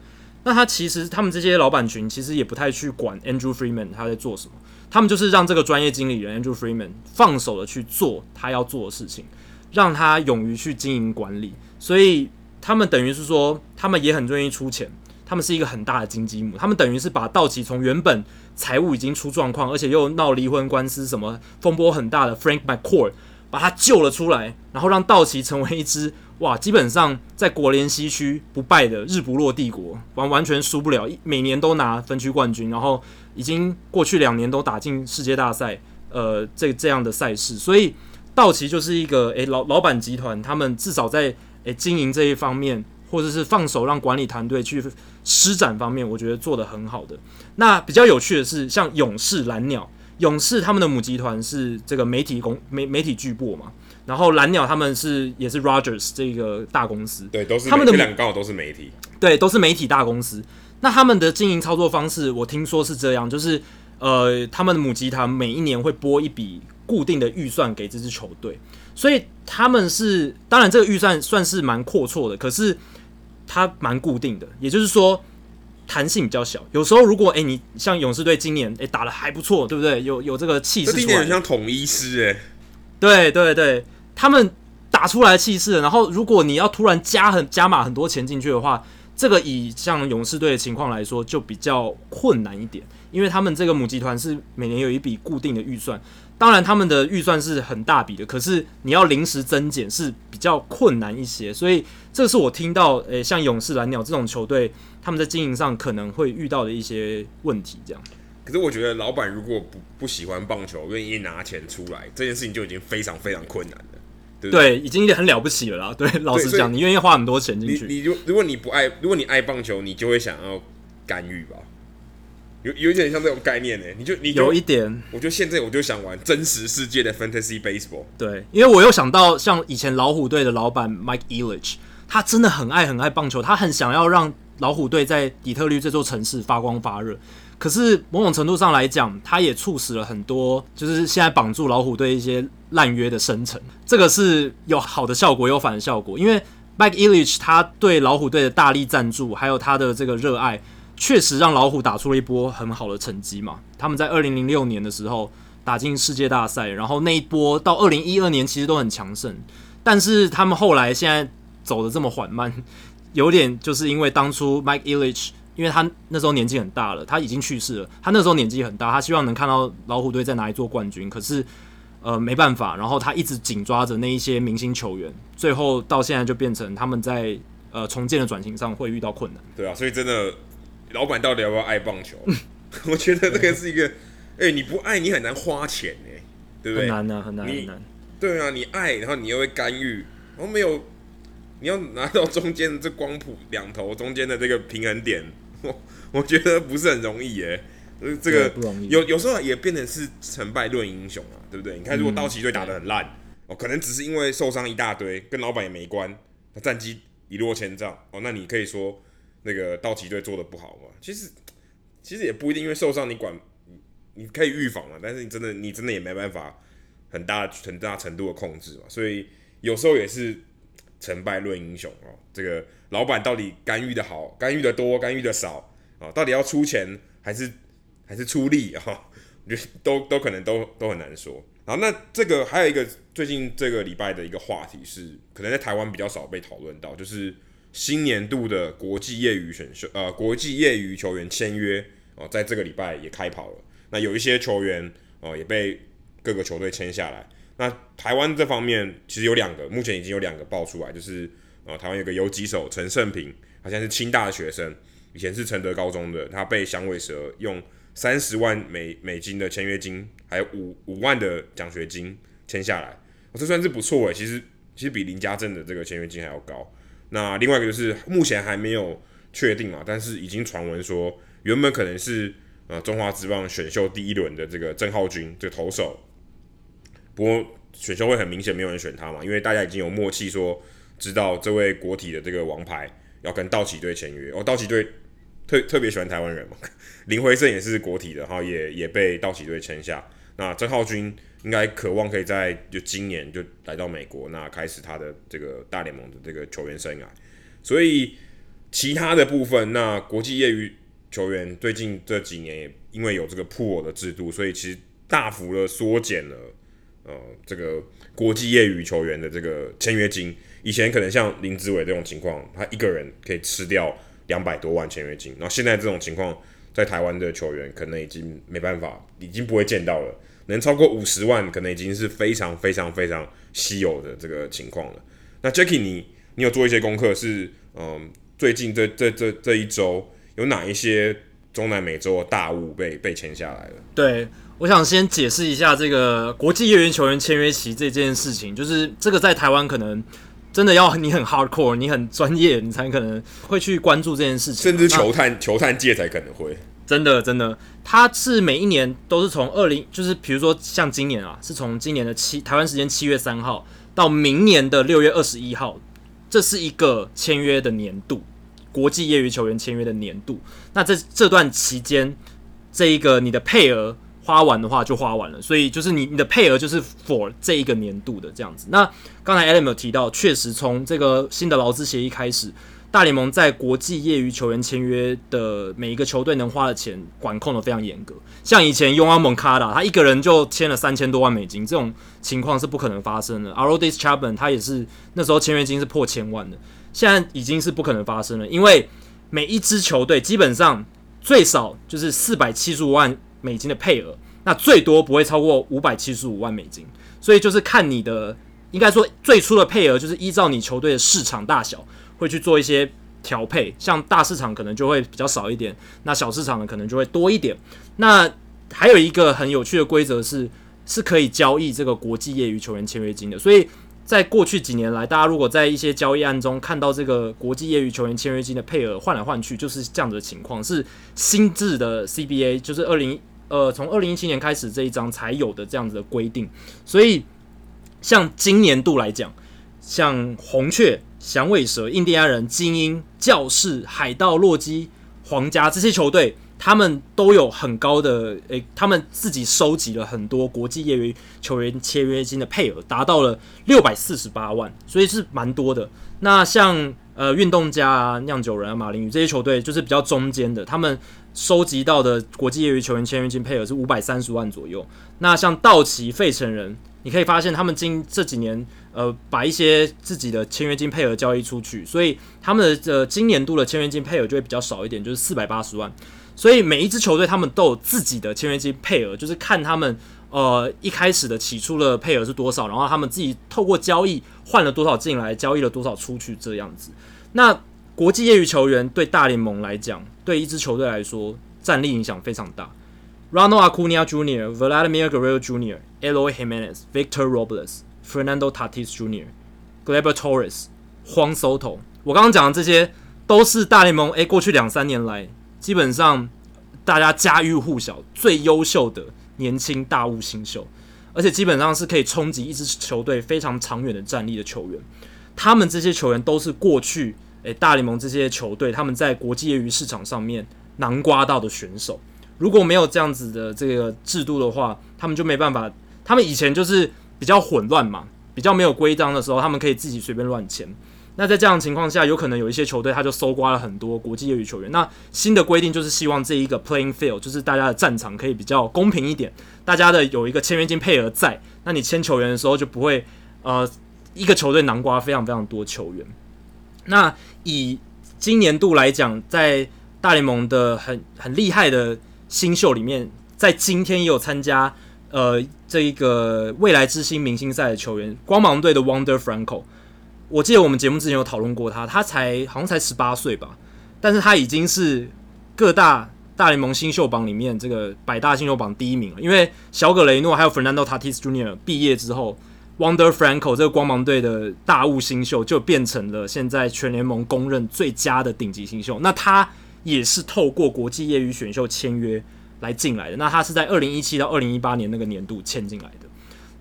那他其实他们这些老板群其实也不太去管 Andrew Freeman 他在做什么，他们就是让这个专业经理人 Andrew Freeman 放手的去做他要做的事情，让他勇于去经营管理。所以他们等于是说，他们也很愿意出钱。他们是一个很大的金鸡母，他们等于是把道奇从原本财务已经出状况，而且又闹离婚官司，什么风波很大的 Frank McCourt 把他救了出来，然后让道奇成为一支哇，基本上在国联西区不败的日不落帝国，完完全输不了，每年都拿分区冠军，然后已经过去两年都打进世界大赛，呃，这这样的赛事，所以道奇就是一个诶、老 <laughs> 老板集团，他们至少在诶、经营这一方面。或者是放手让管理团队去施展方面，我觉得做得很好的。那比较有趣的是，像勇士蓝鸟，勇士他们的母集团是这个媒体公媒媒体巨擘嘛，然后蓝鸟他们是也是 Rogers 这个大公司，对，都是他们的两个刚好都是媒体，对，都是媒体大公司。那他们的经营操作方式，我听说是这样，就是呃，他们的母集团每一年会拨一笔固定的预算给这支球队，所以他们是当然这个预算算是蛮阔绰的，可是。它蛮固定的，也就是说弹性比较小。有时候如果诶、欸，你像勇士队今年诶、欸、打的还不错，对不对？有有这个气势今年很像统一师诶，对对对，他们打出来的气势。然后如果你要突然加很加码很多钱进去的话，这个以像勇士队的情况来说就比较困难一点，因为他们这个母集团是每年有一笔固定的预算。当然，他们的预算是很大笔的，可是你要临时增减是比较困难一些，所以这是我听到，诶、欸，像勇士、蓝鸟这种球队，他们在经营上可能会遇到的一些问题。这样，可是我觉得老板如果不不喜欢棒球，愿意拿钱出来，这件事情就已经非常非常困难了，对不对？对，已经很了不起了啦。对，老实讲，你愿意花很多钱进去，你，你就如果你不爱，如果你爱棒球，你就会想要干预吧。有有一点像这种概念呢，你就你就有一点，我就现在我就想玩真实世界的 Fantasy Baseball。对，因为我又想到像以前老虎队的老板 Mike Ilitch，他真的很爱很爱棒球，他很想要让老虎队在底特律这座城市发光发热。可是某种程度上来讲，他也促使了很多就是现在绑住老虎队一些烂约的生成。这个是有好的效果，有反的效果。因为 Mike Ilitch 他对老虎队的大力赞助，还有他的这个热爱。确实让老虎打出了一波很好的成绩嘛。他们在二零零六年的时候打进世界大赛，然后那一波到二零一二年其实都很强盛。但是他们后来现在走得这么缓慢，<laughs> 有点就是因为当初 Mike Ilitch，因为他那时候年纪很大了，他已经去世了。他那时候年纪很大，他希望能看到老虎队再拿一座冠军，可是呃没办法。然后他一直紧抓着那一些明星球员，最后到现在就变成他们在呃重建的转型上会遇到困难。对啊，所以真的。老板到底要不要爱棒球？<laughs> 我觉得这个是一个，哎、欸，你不爱你很难花钱哎，对不对？很难啊，很难很难。对啊，你爱，然后你又会干预，然后没有，你要拿到中间的这光谱两头中间的这个平衡点，我 <laughs> 我觉得不是很容易哎。这个不容易，有有时候也变成是成败论英雄啊，对不对？你看，如果道奇队打得很烂，哦、嗯，可能只是因为受伤一大堆，跟老板也没关，他战绩一落千丈哦，那你可以说。那个道奇队做的不好嘛？其实其实也不一定，因为受伤你管你可以预防嘛，但是你真的你真的也没办法很大很大程度的控制嘛，所以有时候也是成败论英雄哦。这个老板到底干预的好，干预的多，干预的少啊？到底要出钱还是还是出力啊？我觉得都都可能都都很难说。然后那这个还有一个最近这个礼拜的一个话题是，可能在台湾比较少被讨论到，就是。新年度的国际业余选秀，呃，国际业余球员签约哦，在这个礼拜也开跑了。那有一些球员哦，也被各个球队签下来。那台湾这方面其实有两个，目前已经有两个爆出来，就是呃，台湾有个游击手陈胜平，好像是清大的学生，以前是承德高中的，他被响尾蛇用三十万美美金的签约金，还有五五万的奖学金签下来，哦，这算是不错诶。其实其实比林家正的这个签约金还要高。那另外一个就是目前还没有确定嘛，但是已经传闻说原本可能是呃中华职棒选秀第一轮的这个郑浩均这个投手，不过选秀会很明显没有人选他嘛，因为大家已经有默契说知道这位国体的这个王牌要跟道奇队签约，哦，道奇队特特别喜欢台湾人嘛，<laughs> 林辉胜也是国体的，然后也也被道奇队签下，那郑浩均。应该渴望可以在就今年就来到美国，那开始他的这个大联盟的这个球员生涯。所以其他的部分，那国际业余球员最近这几年也因为有这个 pool 的制度，所以其实大幅的缩减了呃这个国际业余球员的这个签约金。以前可能像林志伟这种情况，他一个人可以吃掉两百多万签约金，然后现在这种情况，在台湾的球员可能已经没办法，已经不会见到了。能超过五十万，可能已经是非常非常非常稀有的这个情况了。那 Jacky，你你有做一些功课，是嗯，最近这这这这一周有哪一些中南美洲的大物被被签下来了？对，我想先解释一下这个国际业余球员签约期这件事情，就是这个在台湾可能。真的要你很 hardcore，你很专业，你才可能会去关注这件事情。甚至球探球探界才可能会。真的真的，他是每一年都是从二零，就是比如说像今年啊，是从今年的七台湾时间七月三号到明年的六月二十一号，这是一个签约的年度，国际业余球员签约的年度。那这这段期间，这一个你的配额。花完的话就花完了，所以就是你你的配额就是 for 这一个年度的这样子。那刚才 Adam 有提到，确实从这个新的劳资协议开始，大联盟在国际业余球员签约的每一个球队能花的钱管控的非常严格。像以前 Yoan Moncada 他一个人就签了三千多万美金，这种情况是不可能发生的。Aroldis Chapman 他也是那时候签约金是破千万的，现在已经是不可能发生了，因为每一支球队基本上最少就是四百七十五万。美金的配额，那最多不会超过五百七十五万美金，所以就是看你的，应该说最初的配额就是依照你球队的市场大小会去做一些调配，像大市场可能就会比较少一点，那小市场呢可能就会多一点。那还有一个很有趣的规则是，是可以交易这个国际业余球员签约金的，所以。在过去几年来，大家如果在一些交易案中看到这个国际业余球员签约金的配额换来换去，就是这样子的情况，是新制的 CBA，就是二零呃从二零一七年开始这一章才有的这样子的规定。所以，像今年度来讲，像红雀、响尾蛇、印第安人、精英、教士、海盗、洛基、皇家这些球队。他们都有很高的诶、他们自己收集了很多国际业余球员签约金的配额，达到了六百四十八万，所以是蛮多的。那像呃运动家啊、酿酒人啊、马林鱼这些球队，就是比较中间的，他们收集到的国际业余球员签约金配额是五百三十万左右。那像道奇、费城人，你可以发现他们今这几年呃把一些自己的签约金配额交易出去，所以他们的呃今年度的签约金配额就会比较少一点，就是四百八十万。所以每一支球队他们都有自己的签约金配额，就是看他们呃一开始的起初的配额是多少，然后他们自己透过交易换了多少进来，交易了多少出去这样子。那国际业余球员对大联盟来讲，对一支球队来说战力影响非常大。Ronald Acuna Jr.、Vladimir Guerrero Jr.、Eloy Jimenez、Victor Robles、Fernando Tatis Jr.、Gleyber Torres、Juan Soto，我刚刚讲的这些都是大联盟诶过去两三年来。基本上，大家家喻户晓、最优秀的年轻大物新秀，而且基本上是可以冲击一支球队非常长远的战力的球员。他们这些球员都是过去诶、大联盟这些球队他们在国际业余市场上面囊瓜到的选手。如果没有这样子的这个制度的话，他们就没办法。他们以前就是比较混乱嘛，比较没有规章的时候，他们可以自己随便乱签。那在这样的情况下，有可能有一些球队他就搜刮了很多国际业余球员。那新的规定就是希望这一个 playing field，就是大家的战场可以比较公平一点，大家的有一个签约金配额在，那你签球员的时候就不会呃一个球队囊括非常非常多球员。那以今年度来讲，在大联盟的很很厉害的新秀里面，在今天也有参加呃这一个未来之星明星赛的球员，光芒队的 Wander Franco。我记得我们节目之前有讨论过他，他才好像才十八岁吧，但是他已经是各大大联盟新秀榜里面这个百大新秀榜第一名了。因为小葛雷诺还有 Fernando Tatis Jr. 毕业之后，Wander Franco 这个光芒队的大物新秀就变成了现在全联盟公认最佳的顶级新秀。那他也是透过国际业余选秀签约来进来的。那他是在二零一七到二零一八年那个年度签进来的。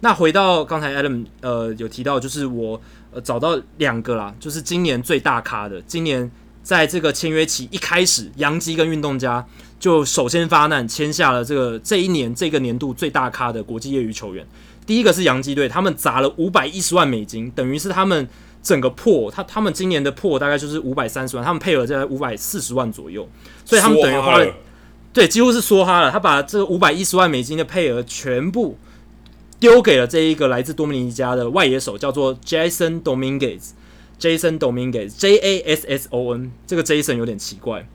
那回到刚才 Adam 呃有提到，就是我。呃，找到两个啦，就是今年最大咖的。今年在这个签约期一开始，洋基跟运动家就首先发难，签下了这个这一年这个年度最大咖的国际业余球员。第一个是洋基队，他们砸了五百一十万美金，等于是他们整个破他他们今年的破大概就是五百三十万，他们配额在五百四十万左右，所以他们等于花，了对，几乎是梭哈了。他把这个五百一十万美金的配额全部丢给了这一个来自多米尼加的外野手，叫做 Jason Dominguez，Jason Dominguez，J A S S O N，这个 Jason 有点奇怪，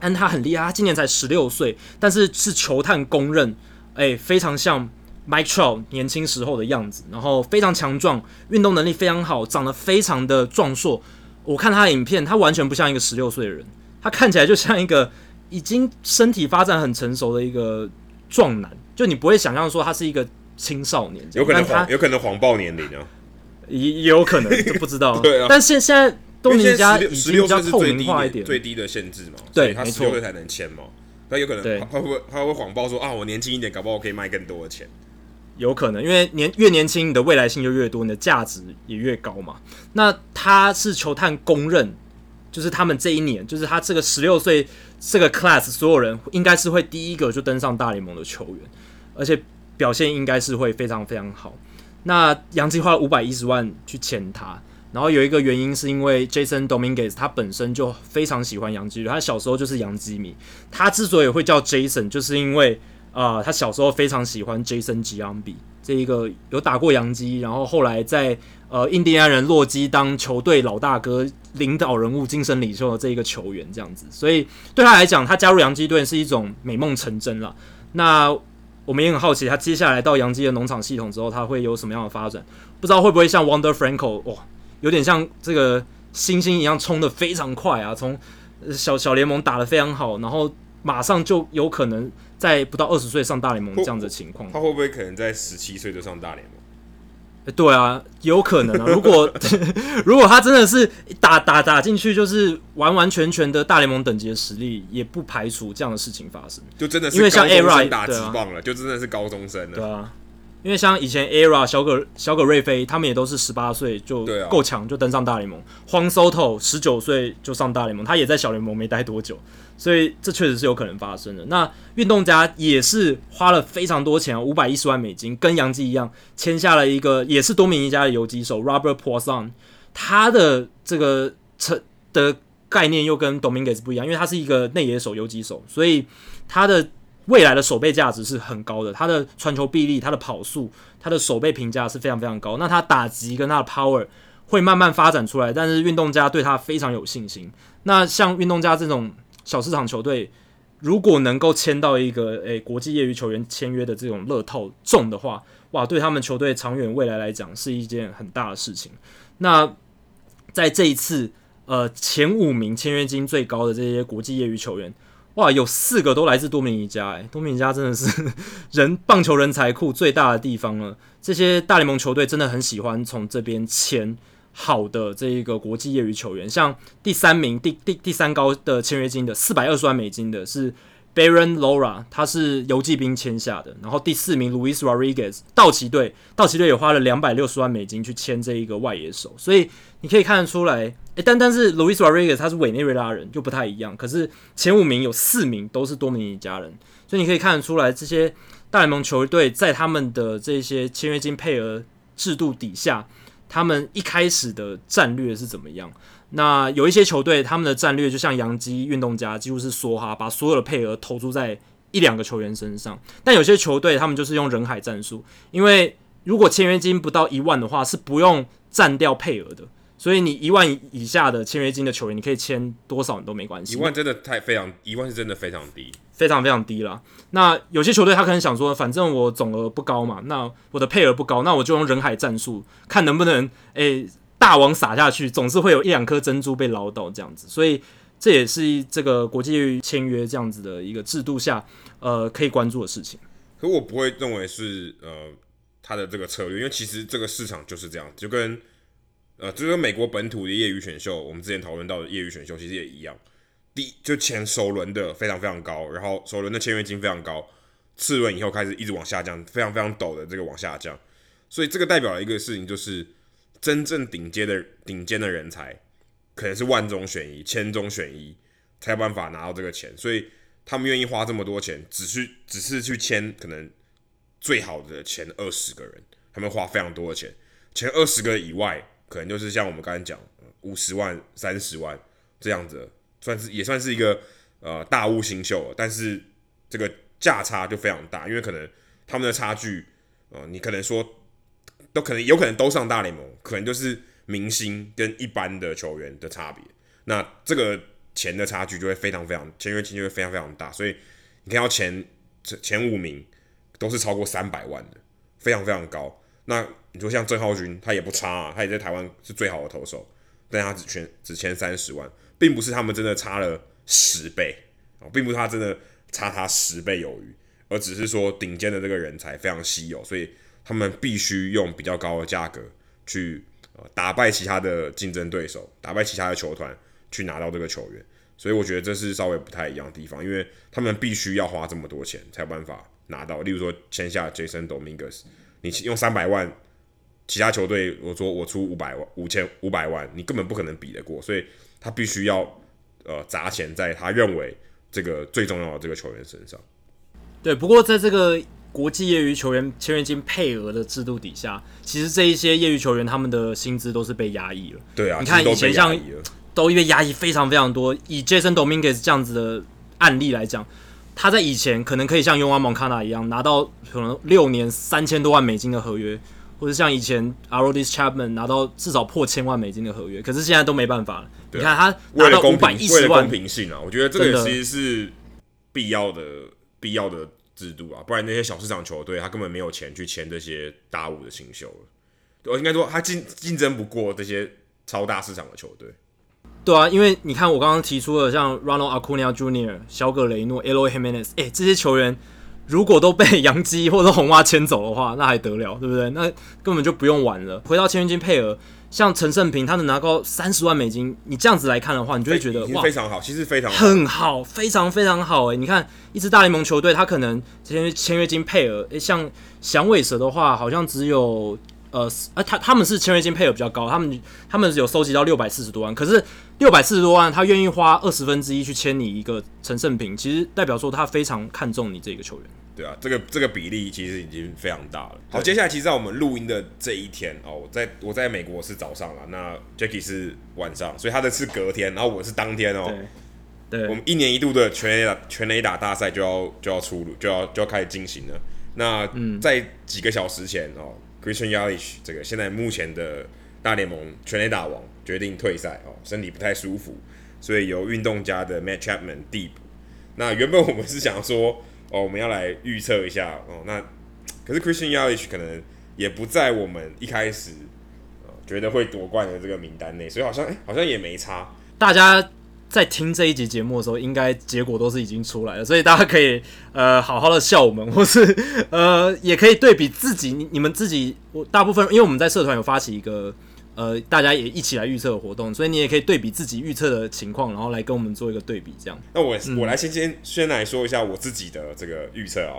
但他很厉害，他今年才十六岁，但是是球探公认，哎、非常像。Mike Trout 年轻时候的样子，然后非常强壮，运动能力非常好，长得非常的壮硕。我看他的影片，他完全不像一个十六岁的人，他看起来就像一个已经身体发展很成熟的一个壮男。就你不会想象说他是一个青少年，有可能他有可能谎报年龄啊，也也有可能就不知道。<laughs> 对啊，但现现在多米尼加已经比较透明化一点，最低的限制嘛，对，他十六岁才能签嘛。那有可能他会不会他会谎报说啊，我年轻一点，搞不好我可以卖更多的钱。有可能，因为年越年轻，你的未来性就越多，你的价值也越高嘛。那他是球探公认，就是他们这一年，就是他这个十六岁这个 class，所有人应该是会第一个就登上大联盟的球员，而且表现应该是会非常非常好。那杨基花了五百一十万去签他，然后有一个原因是因为 Jason Dominguez 他本身就非常喜欢杨基，他小时候就是杨基迷。他之所以会叫 Jason，就是因为。啊、呃，他小时候非常喜欢 Jason Giambi 这一个有打过杨基，然后后来在呃印第安人洛基当球队老大哥、领导人物、精神领袖的这一个球员，这样子，所以对他来讲，他加入洋基队是一种美梦成真了。那我们也很好奇，他接下来到洋基的农场系统之后，他会有什么样的发展？不知道会不会像 Wander Franco 哇，有点像这个星星一样冲的非常快啊，从小小联盟打得非常好，然后马上就有可能。在不到二十岁上大联盟这样子的情况，他会不会可能在十七岁就上大联盟？对啊，有可能啊。<laughs> 如果 <laughs> 如果他真的是打打打进去，就是完完全全的大联盟等级的实力，也不排除这样的事情发生。就真的是因为像 ERA 打直棒了，就真的是高中生了。对啊，因为像以前 ERA 小葛小葛瑞菲，他们也都是十八岁就够强，就登上大联盟。Juan Soto 十九岁就上大联盟，他也在小联盟没待多久。所以这确实是有可能发生的。那运动家也是花了非常多钱，五百一十万美金，跟杨基一样签下了一个也是多米尼加的游击手 Robert Puason。他的这个成的概念又跟 Dominguez 不一样，因为他是一个内野手、游击手，所以他的未来的守备价值是很高的。他的传球臂力、他的跑速、他的守备评价是非常非常高。那他打击跟他的 power 会慢慢发展出来，但是运动家对他非常有信心。那像运动家这种。小市场球队如果能够签到一个诶、国际业余球员签约的这种乐透中的话，哇，对他们球队长远未来来讲是一件很大的事情。那在这一次呃前五名签约金最高的这些国际业余球员，哇，有四个都来自多米尼加，诶，多米尼加真的是 <laughs> 人棒球人才库最大的地方了。这些大联盟球队真的很喜欢从这边签。好的，这一个国际业余球员，像第三名、第第第三高的签约金的四百二十万美金的是 Baron Lora，他是游骑兵签下的。然后第四名 Luis Rodriguez，道奇队，道奇队也花了两百六十万美金去签这一个外野手。所以你可以看得出来，但但是 Luis Rodriguez 他是委内瑞拉人，就不太一样。可是前五名有四名都是多米尼加人，所以你可以看得出来，这些大联盟球队在他们的这些签约金配额制度底下。他们一开始的战略是怎么样？那有一些球队，他们的战略就像洋基、运动家，几乎是梭哈，把所有的配额投注在一两个球员身上。但有些球队，他们就是用人海战术，因为如果签约金不到一万的话，是不用占掉配额的。所以你一万以下的签约金的球员，你可以签多少你都没关系。一万真的太非常，一万是真的非常低，非常非常低了。那有些球队他可能想说，反正我总额不高嘛，那我的配额不高，那我就用人海战术，看能不能诶、欸、大网撒下去，总是会有一两颗珍珠被捞到这样子。所以这也是这个国际签约这样子的一个制度下，呃，可以关注的事情。可我不会认为是呃他的这个策略，因为其实这个市场就是这样，就跟。呃，这个美国本土的业余选秀，我们之前讨论到的业余选秀其实也一样，第就前首轮的非常非常高，然后首轮的签约金非常高，次轮以后开始一直往下降，非常非常陡的这个往下降，所以这个代表了一个事情，就是真正顶尖的顶尖的人才，可能是万中选一、千中选一，才有办法拿到这个钱，所以他们愿意花这么多钱，只是只是去签可能最好的前二十个人，他们花非常多的钱，前二十个以外。可能就是像我们刚才讲五十万、三十万这样子，算是也算是一个呃大物新秀了，但是这个价差就非常大，因为可能他们的差距，呃，你可能说都可能有可能都上大联盟，可能就是明星跟一般的球员的差别，那这个钱的差距就会非常非常签约金就会非常非常大，所以你看到前前五名都是超过三百万的，非常非常高。那你说像郑浩均，他也不差啊，他也在台湾是最好的投手，但他只签只签三十万，并不是他们真的差了十倍啊，并不是他真的差他十倍有余，而只是说顶尖的这个人才非常稀有，所以他们必须用比较高的价格去呃打败其他的竞争对手，打败其他的球团去拿到这个球员，所以我觉得这是稍微不太一样的地方，因为他们必须要花这么多钱才有办法拿到，例如说签下 Jason Dominguez。你用三百万，其他球队我说我出五百万五千五百万，你根本不可能比得过，所以他必须要呃砸钱在他认为这个最重要的这个球员身上。对，不过在这个国际业余球员签约金配额的制度底下，其实这一些业余球员他们的薪资都是被压抑了。对啊，你看以前像都因为压抑非常非常多，以 Jason Dominguez 这样子的案例来讲。他在以前可能可以像 Yoan Moncada 一样拿到可能六年三千多万美金的合约，或者像以前 Aroldis Chapman 拿到至少破千万美金的合约，可是现在都没办法了。你看他拿到五百一十万，公平性啊，我觉得这个其实是必要的必要的制度啊，不然那些小市场球队他根本没有钱去签这些大五的新秀了。我应该说他竞竞争不过这些超大市场的球队。对啊，因为你看我刚刚提出了像 Ronald Acuna Jr.、小葛雷诺、Eloy Jimenez，哎，这些球员如果都被杨基或者红袜牵走的话，那还得了，对不对？那根本就不用玩了。回到签约金配额，像陈胜平他能拿到三十万美金，你这样子来看的话，你就会觉得哇，非常好，其实非常好很好，非常非常好。哎，你看一支大联盟球队，他可能签约签约金配额，哎，像响尾蛇的话，好像只有呃，呃，他他们是签约金配额比较高，他们他们有收集到六百四十多万，可是。六百四十多万，他愿意花二十分之一去签你一个陈胜平，其实代表说他非常看重你这个球员。对啊，这个这个比例其实已经非常大了。好，接下来其实在我们录音的这一天哦，我在我在美国是早上了，那 Jacky 是晚上，所以他的是隔天，然后我是当天哦。对。对。我们一年一度的全垒打全垒打大赛就要就要出炉，就要就要开始进行了。那在几个小时前哦，Christian Yelich 这个现在目前的大联盟全垒打王。决定退赛哦，身体不太舒服，所以由运动家的 Matt Chapman 递补。那原本我们是想说，哦，我们要来预测一下哦，那可是 Christian Yelich 可能也不在我们一开始、哦、觉得会夺冠的这个名单内，所以好像哎，好像也没差。大家在听这一集节目的时候，应该结果都是已经出来了，所以大家可以呃好好的笑我们，或是呃也可以对比自己，你你们自己，我大部分因为我们在社团有发起一个。呃，大家也一起来预测的活动，所以你也可以对比自己预测的情况，然后来跟我们做一个对比，这样。那我我来先先先来说一下我自己的这个预测啊，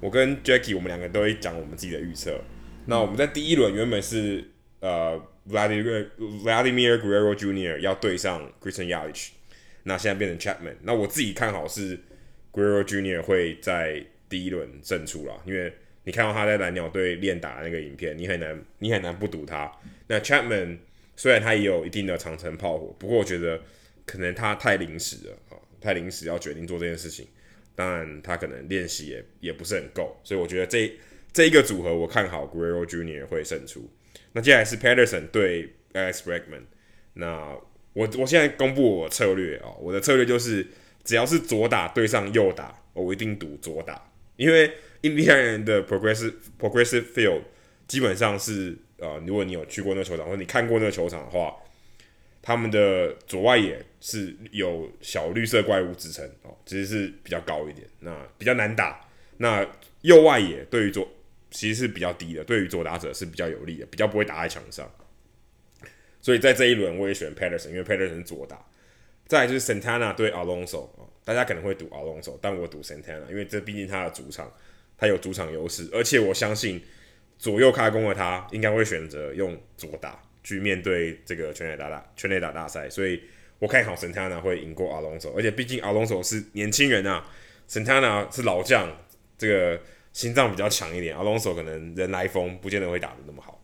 我跟 Jackie，我们两个都会讲我们自己的预测。那我们在第一轮原本是呃 Vladimir Vladimir Guerrero Jr. 要对上 Christian Yelich，那现在变成 Chapman。那我自己看好是 Guerrero Jr. 会在第一轮胜出了，因为你看到他在蓝鸟队练打那个影片，你很难你很难不赌他。那 Chapman 虽然他也有一定的长城炮火，不过我觉得可能他太临时了啊，太临时要决定做这件事情。当然他可能练习也也不是很够，所以我觉得这这一个组合我看好 Guerrero Junior 会胜出。那接下来是 Pederson 对 Alex Bregman。那我我现在公布我策略啊，我的策略就是只要是左打对上右打，我一定赌左打，因为印第安人的 Progressive Progressive Field 基本上是。呃，如果你有去过那个球场，或者你看过那个球场的话，他们的左外野是有小绿色怪物支撑哦，其实是比较高一点，那比较难打。那右外野对于左其实是比较低的，对于左打者是比较有利的，比较不会打在墙上。所以在这一轮我也选 Pederson，因为 Pederson 是左打。再就是 Santana 对 Alonso，大家可能会赌 Alonso，但我赌 Santana，因为这毕竟他的主场，他有主场优势，而且我相信。左右开弓的他，应该会选择用左打去面对这个全垒打大全垒打大赛，所以我看好沈泰纳会赢过 Alonso，而且毕竟阿隆索是年轻人啊沈泰纳是老将，这个心脏比较强一点阿隆索可能人来疯，不见得会打得那么好。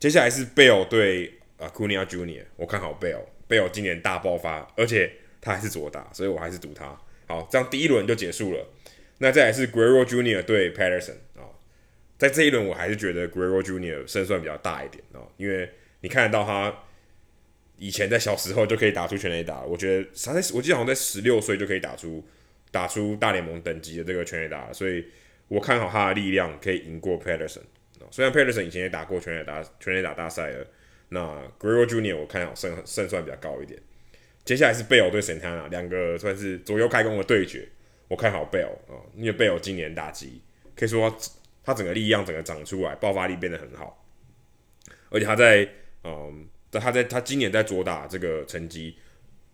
接下来是 Bell 对 Acuna Junior，我看好 Bell，Bell 今年大爆发，而且他还是左打，所以我还是赌他。好，这样第一轮就结束了。那再来是 Guerrero Junior 对 Patterson 啊，在这一轮我还是觉得 Guerrero Junior 胜算比较大一点啊，因为你看得到他以前在小时候就可以打出全垒打，我觉得他在我记得好像在十六岁就可以打出打出大联盟等级的这个全垒打，所以我看好他的力量可以赢过 Patterson。虽然 Patterson 以前也打过全垒打全垒打大赛了，那 Guerrero Junior 我看好胜胜算比较高一点。接下来是 Bell 对 Santana 两个算是左右开弓的对决，我看好 Bell 啊，因为 Bell 今年打击可以说他整个力量整个长出来，爆发力变得很好，而且他在嗯，他在他今年在左打这个成绩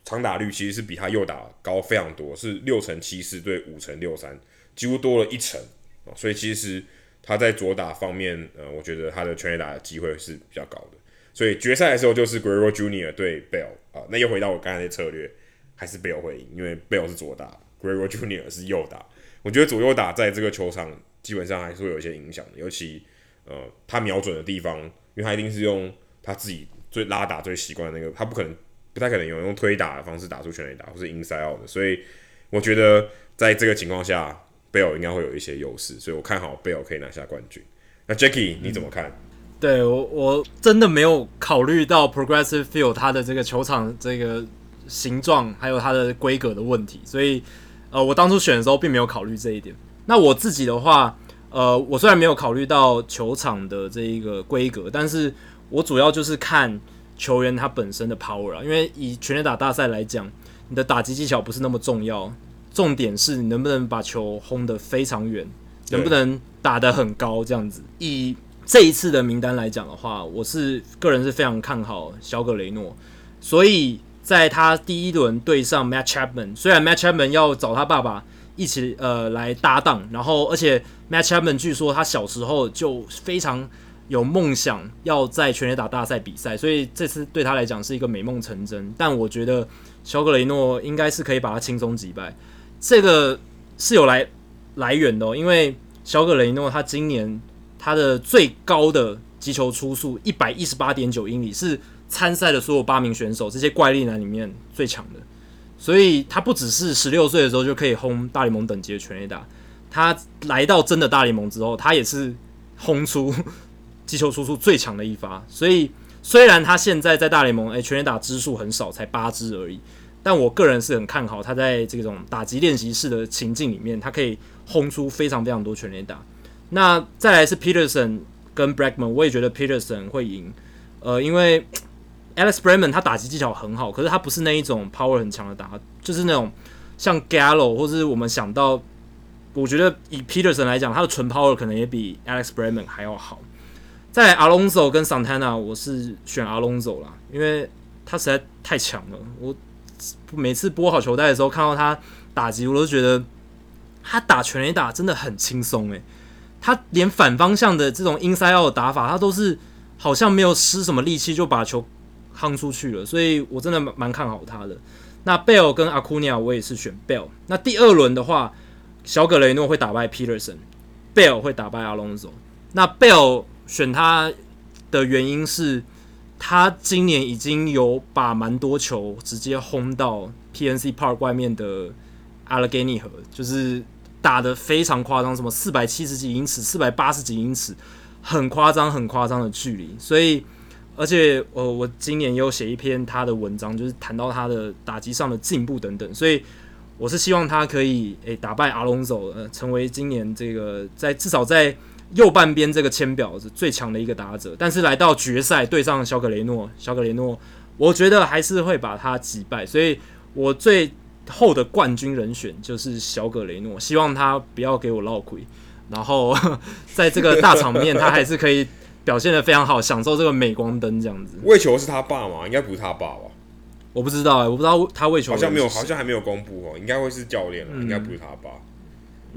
长打率其实是比他右打高非常多，是六成七四对五成六三，几乎多了一成啊，所以其实。他在左打方面，呃，我觉得他的全垒打的机会是比较高的，所以决赛的时候就是 Guerrero Junior 对 Bell 啊，那又回到我刚才的策略，还是 Bell 会赢，因为 Bell 是左打，Guerrero Junior 是右打，我觉得左右打在这个球场基本上还是会有一些影响的，尤其呃他瞄准的地方，因为他一定是用他自己最拉打最习惯的那个，他不可能不太可能有用推打的方式打出全垒打或是 inside out 的，所以我觉得在这个情况下。贝尔应该会有一些优势，所以我看好贝尔可以拿下冠军。那 Jackie 你怎么看？对我我真的没有考虑到 Progressive Field 它的这个球场这个形状还有它的规格的问题，所以呃我当初选的时候并没有考虑这一点。那我自己的话，呃我虽然没有考虑到球场的这一个规格，但是我主要就是看球员他本身的 power 啊，因为以全垒打大赛来讲，你的打击技巧不是那么重要。重点是你能不能把球轰得非常远，能不能打得很高这样子。以这一次的名单来讲的话，我是个人是非常看好小葛雷诺，所以在他第一轮对上 Matt Chapman，虽然 Matt Chapman 要找他爸爸一起呃来搭档，然后而且 Matt Chapman 据说他小时候就非常有梦想要在全垒打大赛比赛，所以这次对他来讲是一个美梦成真。但我觉得小葛雷诺应该是可以把他轻松击败。这个是有来来源的哦，因为小葛雷诺他今年他的最高的击球初速一百一十八点九英里，是参赛的所有八名选手这些怪力男里面最强的，所以他不只是十六岁的时候就可以轰大联盟等级的全垒打，他来到真的大联盟之后，他也是轰出击球输出最强的一发，所以虽然他现在在大联盟诶全垒打支数很少，才八支而已。但我个人是很看好他在这种打击练习室的情境里面，他可以轰出非常非常多全垒打。那再来是 Peterson 跟 Bregman，我也觉得 Peterson 会赢。呃，因为 Alex Bregman 他打击技巧很好，可是他不是那一种 power 很强的打，就是那种像 Gallo 或是我们想到，我觉得以 Peterson 来讲，他的纯 power 可能也比 Alex Bregman 还要好。在 Alonso 跟 Santana，我是选 Alonso 啦，因为他实在太强了，我。每次拨好球带的时候，看到他打击，我都觉得他打全垒打真的很轻松诶，他连反方向的这种 inside out 的打法，他都是好像没有施什么力气就把球夯出去了，所以我真的蛮看好他的。那 Bell 跟 Acuna 我也是选 Bell。那第二轮的话，小葛雷诺会打败 Peterson，Bell 会打败 Alonso。那 Bell 选他的原因是。他今年已经有把蛮多球直接轰到 PNC Park 外面的 Allegheny 河，就是打得非常夸张，什么四百七十几英尺、四百八十几英尺，很夸张、很夸张的距离。所以，而且呃，我今年也有写一篇他的文章，就是谈到他的打击上的进步等等。所以，我是希望他可以诶、打败阿隆索呃，成为今年这个在至少在。右半边这个签表是最强的一个打者，但是来到决赛对上小葛雷诺，小葛雷诺，我觉得还是会把他击败，所以我最后的冠军人选就是小葛雷诺，希望他不要给我落亏，然后在这个大场面他还是可以表现的非常好，享受这个镁光灯这样子。喂球是他爸吗？应该不是他爸吧？我不知道哎、欸，我不知道他喂球好像没有，好像还没有公布哦，应该会是教练、嗯、应该不是他爸。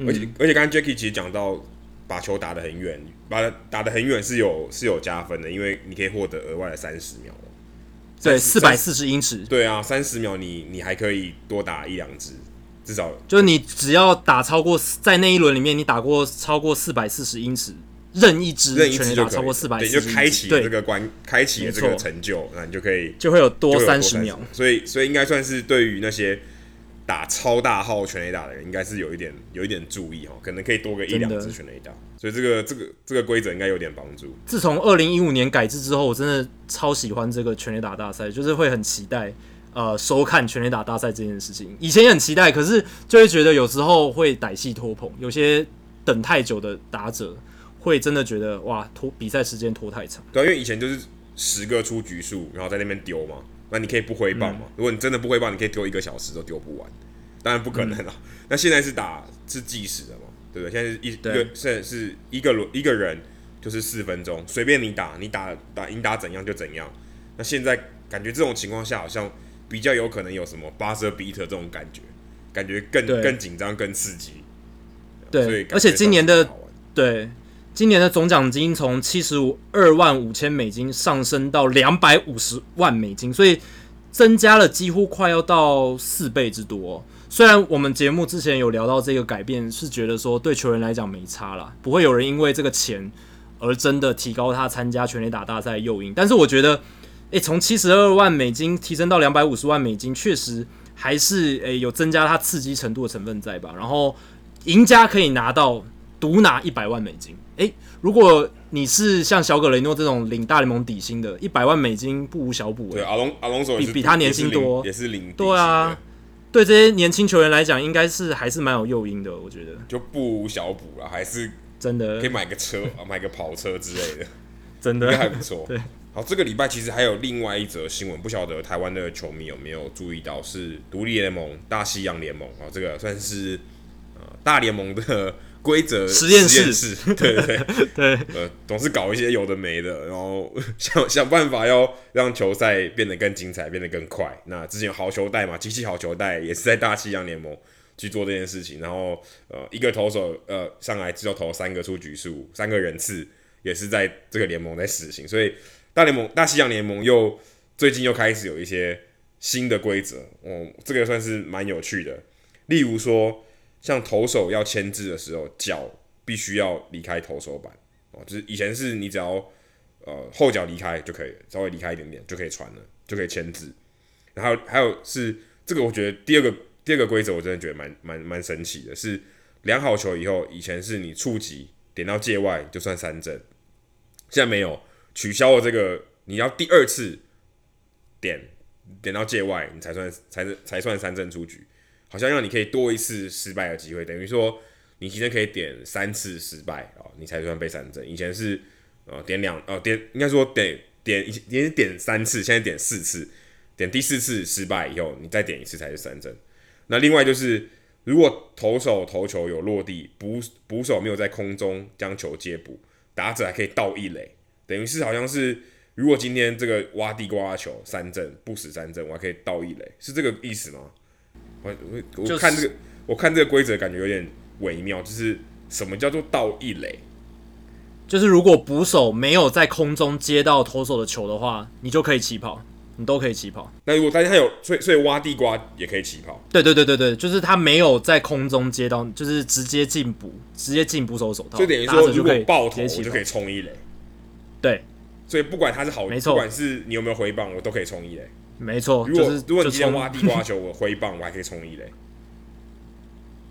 而且而且刚刚 Jackie 其实讲到。把球打得很远，把打得很远是有是有加分的，因为你可以获得额外的三十秒。对，四百四十英尺。对啊，三十秒你你还可以多打一两支，至少就是你只要打超过在那一轮里面你打过超过四百四十英尺任意支任一支全垒打超过四百，对，就开启这个关，开启了这个成就，那你就可以就会有多三十秒。所以，所以应该算是对于那些打超大号全垒打的人，应该是有一点有一点注意哈，可能可以多个一两支全垒打。所以这个这个这个规则应该有点帮助。自从二零一五年改制之后，我真的超喜欢这个全垒打大赛，就是会很期待呃收看全垒打大赛这件事情。以前也很期待，可是就会觉得有时候会歹戏拖棚，有些等太久的打者会真的觉得哇拖比赛时间拖太长。对，因为以前就是十个出局数，然后在那边丢嘛，那你可以不挥棒嘛。嗯、如果你真的不挥棒，你可以丢一个小时都丢不完，当然不可能了。嗯、那现在是打是计时的嘛？对不对？现在是一一个，现在是一个轮一个人就是四分钟，随便你打，你打打应打怎样就怎样。那现在感觉这种情况下，好像比较有可能有什么 buzzer beater 这种感觉，感觉更更紧张、更刺激。对，而且今年的对今年的总奖金从七十五二万五千美金上升到两百五十万美金，所以增加了几乎快要到四倍之多。虽然我们节目之前有聊到这个改变，是觉得说对球员来讲没差啦，不会有人因为这个钱而真的提高他参加全垒打大赛的诱因。但是我觉得，诶，从七十二万美金提升到两百五十万美金，确实还是诶有增加他刺激程度的成分在吧。然后赢家可以拿到独拿一百万美金。诶，如果你是像小葛雷诺这种领大联盟底薪的，一百万美金不无小补。对，阿隆阿隆索比比他年薪多，也是领。对啊。对这些年轻球员来讲，应该是还是蛮有诱因的，我觉得就不无小补了，还是真的可以买个车啊，买个跑车之类的，<laughs> 真的还不错。对，好，这个礼拜其实还有另外一则新闻，不晓得台湾的球迷有没有注意到，是独立联盟大西洋联盟啊，这个算是呃大联盟的。规则实验室，室对对 <laughs> 对，对呃，总是搞一些有的没的，然后 <laughs> 想想办法要让球赛变得更精彩，变得更快。那之前好球带嘛，机器好球带也是在大西洋联盟去做这件事情。然后呃，一个投手呃上来只有投三个出局数，三个人次也是在这个联盟在实行。所以大联盟大西洋联盟又最近又开始有一些新的规则，哦，这个算是蛮有趣的。例如说。像投手要牵制的时候，脚必须要离开投手板哦，就是以前是你只要呃后脚离开就可以，稍微离开一点点就可以传了，就可以牵制。然后还有是这个，我觉得第二个第二个规则我真的觉得蛮蛮蛮神奇的，是量好球以后，以前是你触及点到界外就算三振，现在没有，取消了这个，你要第二次点点到界外，你才算才才算三振出局。好像让你可以多一次失败的机会，等于说你今天可以点三次失败啊，你才算被三振。以前是呃点两呃点，应该说点点以前点三次，现在点四次，点第四次失败以后，你再点一次才是三振。那另外就是，如果投手投球有落地，捕捕手没有在空中将球接捕，打者还可以倒一垒，等于是好像是如果今天这个挖地瓜球三振不死三振，我还可以倒一垒，是这个意思吗？我我我看这个，就是、我看这个规则感觉有点微妙，就是什么叫做倒一垒？就是如果捕手没有在空中接到投手的球的话，你就可以起跑，你都可以起跑。那如果大家他有，所以所以挖地瓜也可以起跑。对对对对对，就是他没有在空中接到，就是直接进捕，直接进捕手手套，就等于说如果爆头就可以冲一垒。对，所以不管他是好，没错，不管是你有没有回棒，我都可以冲一垒。没错，如果、就是、如果你今天挖地瓜球，我挥棒，我还可以冲一垒。